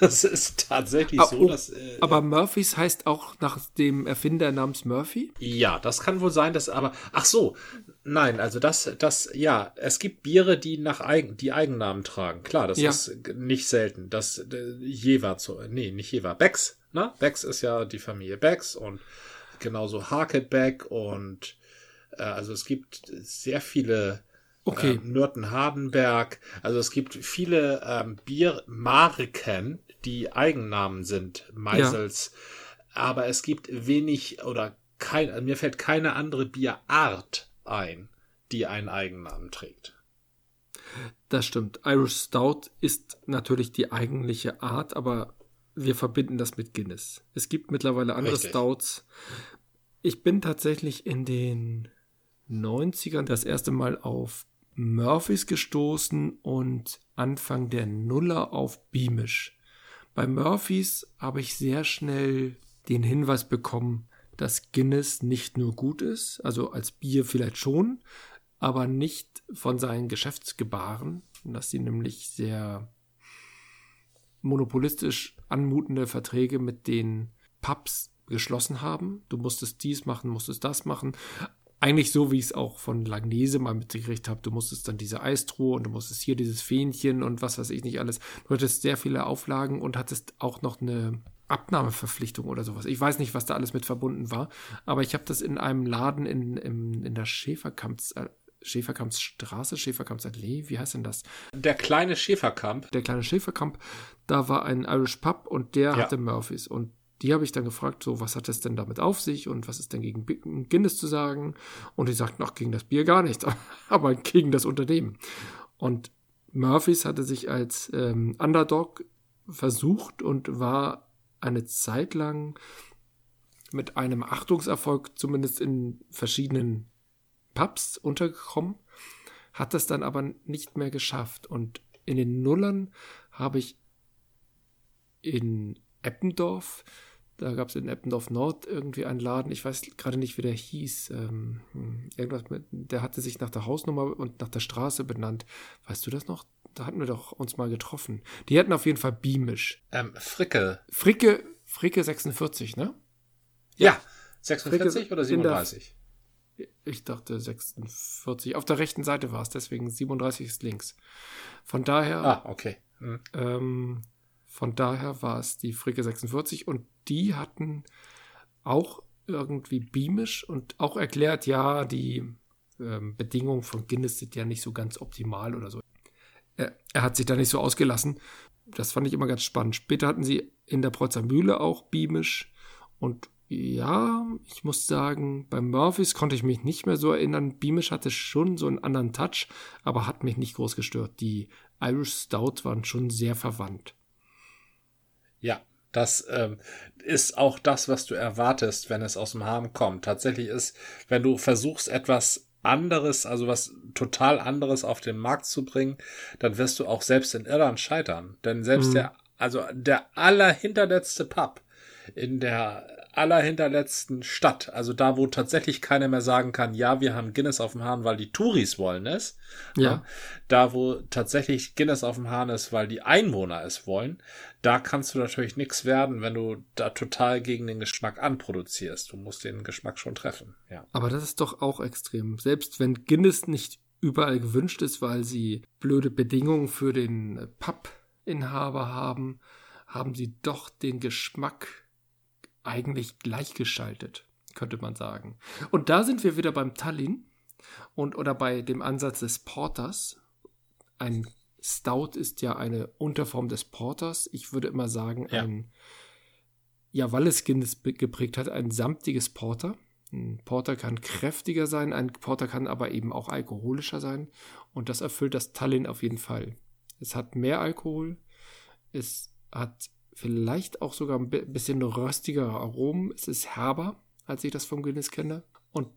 Das ist tatsächlich aber, so, dass. Äh, aber Murphys heißt auch nach dem Erfinder namens Murphy? Ja, das kann wohl sein, dass aber. Ach so, nein, also das, das, ja, es gibt Biere, die nach Eigen, die Eigennamen tragen. Klar, das ja. ist nicht selten. Das äh, Jever zu, nee, nicht Jever, Becks, ne? Becks ist ja die Familie Becks und genauso Harketback und äh, also es gibt sehr viele Okay. Ähm, Nürten Hardenberg. Also es gibt viele ähm, Biermarken, die Eigennamen sind, Meisels. Ja. Aber es gibt wenig oder kein, also mir fällt keine andere Bierart ein, die einen Eigennamen trägt. Das stimmt. Irish Stout ist natürlich die eigentliche Art, aber wir verbinden das mit Guinness. Es gibt mittlerweile andere Richtig. Stouts. Ich bin tatsächlich in den 90ern das erste Mal auf Murphys gestoßen und Anfang der Nuller auf Beamish. Bei Murphys habe ich sehr schnell den Hinweis bekommen, dass Guinness nicht nur gut ist, also als Bier vielleicht schon, aber nicht von seinen Geschäftsgebaren, dass sie nämlich sehr monopolistisch anmutende Verträge mit den Pubs geschlossen haben. Du musstest dies machen, musstest das machen eigentlich so, wie ich es auch von Langnese mal mitgekriegt habe. Du musstest dann diese Eistruhe und du musstest hier dieses Fähnchen und was weiß ich nicht alles. Du hattest sehr viele Auflagen und hattest auch noch eine Abnahmeverpflichtung oder sowas. Ich weiß nicht, was da alles mit verbunden war, aber ich habe das in einem Laden in, in, in der Schäferkamps, äh, Schäferkampsstraße, Schäferkampsallee, wie heißt denn das? Der kleine Schäferkamp. Der kleine Schäferkamp, da war ein Irish Pub und der ja. hatte Murphys und die habe ich dann gefragt, so, was hat es denn damit auf sich und was ist denn gegen Guinness zu sagen? Und die sagten, ach, gegen das Bier gar nichts, aber gegen das Unternehmen. Und Murphys hatte sich als ähm, Underdog versucht und war eine Zeit lang mit einem Achtungserfolg zumindest in verschiedenen Pubs untergekommen, hat das dann aber nicht mehr geschafft. Und in den Nullern habe ich in Eppendorf, da gab es in Eppendorf Nord irgendwie einen Laden, ich weiß gerade nicht, wie der hieß. Ähm, hm, irgendwas mit, der hatte sich nach der Hausnummer und nach der Straße benannt. Weißt du das noch? Da hatten wir doch uns mal getroffen. Die hatten auf jeden Fall Beamish. Ähm, Fricke. Fricke, Fricke 46, ne? Ja, 46 Fricke oder 37? Ich dachte 46. Auf der rechten Seite war es, deswegen 37 ist links. Von daher. Ah, okay. Hm. Ähm, von daher war es die Fricke 46 und die hatten auch irgendwie beamisch und auch erklärt, ja, die ähm, Bedingungen von Guinness sind ja nicht so ganz optimal oder so. Er, er, hat sich da nicht so ausgelassen. Das fand ich immer ganz spannend. Später hatten sie in der Protzer Mühle auch beamisch und ja, ich muss sagen, bei Murphys konnte ich mich nicht mehr so erinnern. Beamish hatte schon so einen anderen Touch, aber hat mich nicht groß gestört. Die Irish Stout waren schon sehr verwandt. Ja, das ähm, ist auch das, was du erwartest, wenn es aus dem Harm kommt. Tatsächlich ist, wenn du versuchst, etwas anderes, also was total anderes auf den Markt zu bringen, dann wirst du auch selbst in Irland scheitern. Denn selbst mhm. der, also der allerhinterletzte Pub in der allerhinterletzten Stadt, also da, wo tatsächlich keiner mehr sagen kann, ja, wir haben Guinness auf dem Hahn, weil die Touris wollen es. Ja. Da, wo tatsächlich Guinness auf dem Hahn ist, weil die Einwohner es wollen, da kannst du natürlich nichts werden, wenn du da total gegen den Geschmack anproduzierst. Du musst den Geschmack schon treffen, ja. Aber das ist doch auch extrem. Selbst wenn Guinness nicht überall gewünscht ist, weil sie blöde Bedingungen für den Pub-Inhaber haben, haben sie doch den Geschmack eigentlich gleichgeschaltet, könnte man sagen. Und da sind wir wieder beim Tallinn und oder bei dem Ansatz des Porters. Ein Stout ist ja eine Unterform des Porters. Ich würde immer sagen, ja. ein, ja, weil es Guinness geprägt hat, ein samtiges Porter. Ein Porter kann kräftiger sein, ein Porter kann aber eben auch alkoholischer sein. Und das erfüllt das Tallinn auf jeden Fall. Es hat mehr Alkohol, es hat vielleicht auch sogar ein bisschen röstigere Aromen. Es ist herber, als ich das vom Guinness kenne. Und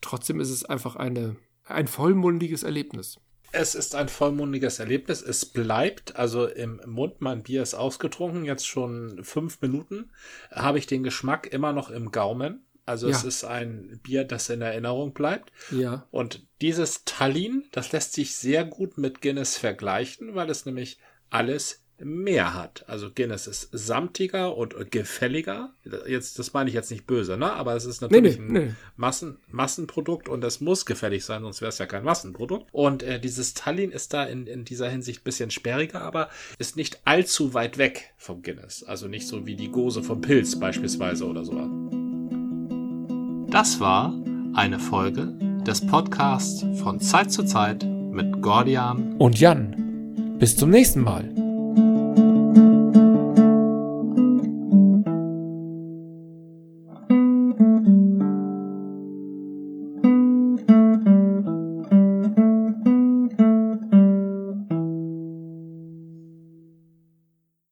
trotzdem ist es einfach eine, ein vollmundiges Erlebnis. Es ist ein vollmundiges Erlebnis. Es bleibt also im Mund. Mein Bier ist ausgetrunken, jetzt schon fünf Minuten. Habe ich den Geschmack immer noch im Gaumen. Also ja. es ist ein Bier, das in Erinnerung bleibt. Ja. Und dieses Tallinn, das lässt sich sehr gut mit Guinness vergleichen, weil es nämlich alles mehr hat. Also Guinness ist samtiger und gefälliger. Jetzt, das meine ich jetzt nicht böse, ne? Aber es ist natürlich nee, nee, ein nee. Massen, Massenprodukt und es muss gefällig sein, sonst wäre es ja kein Massenprodukt. Und äh, dieses Tallinn ist da in, in dieser Hinsicht bisschen sperriger, aber ist nicht allzu weit weg vom Guinness. Also nicht so wie die Gose vom Pilz beispielsweise oder so. Das war eine Folge des Podcasts von Zeit zu Zeit mit Gordian und Jan. Bis zum nächsten Mal.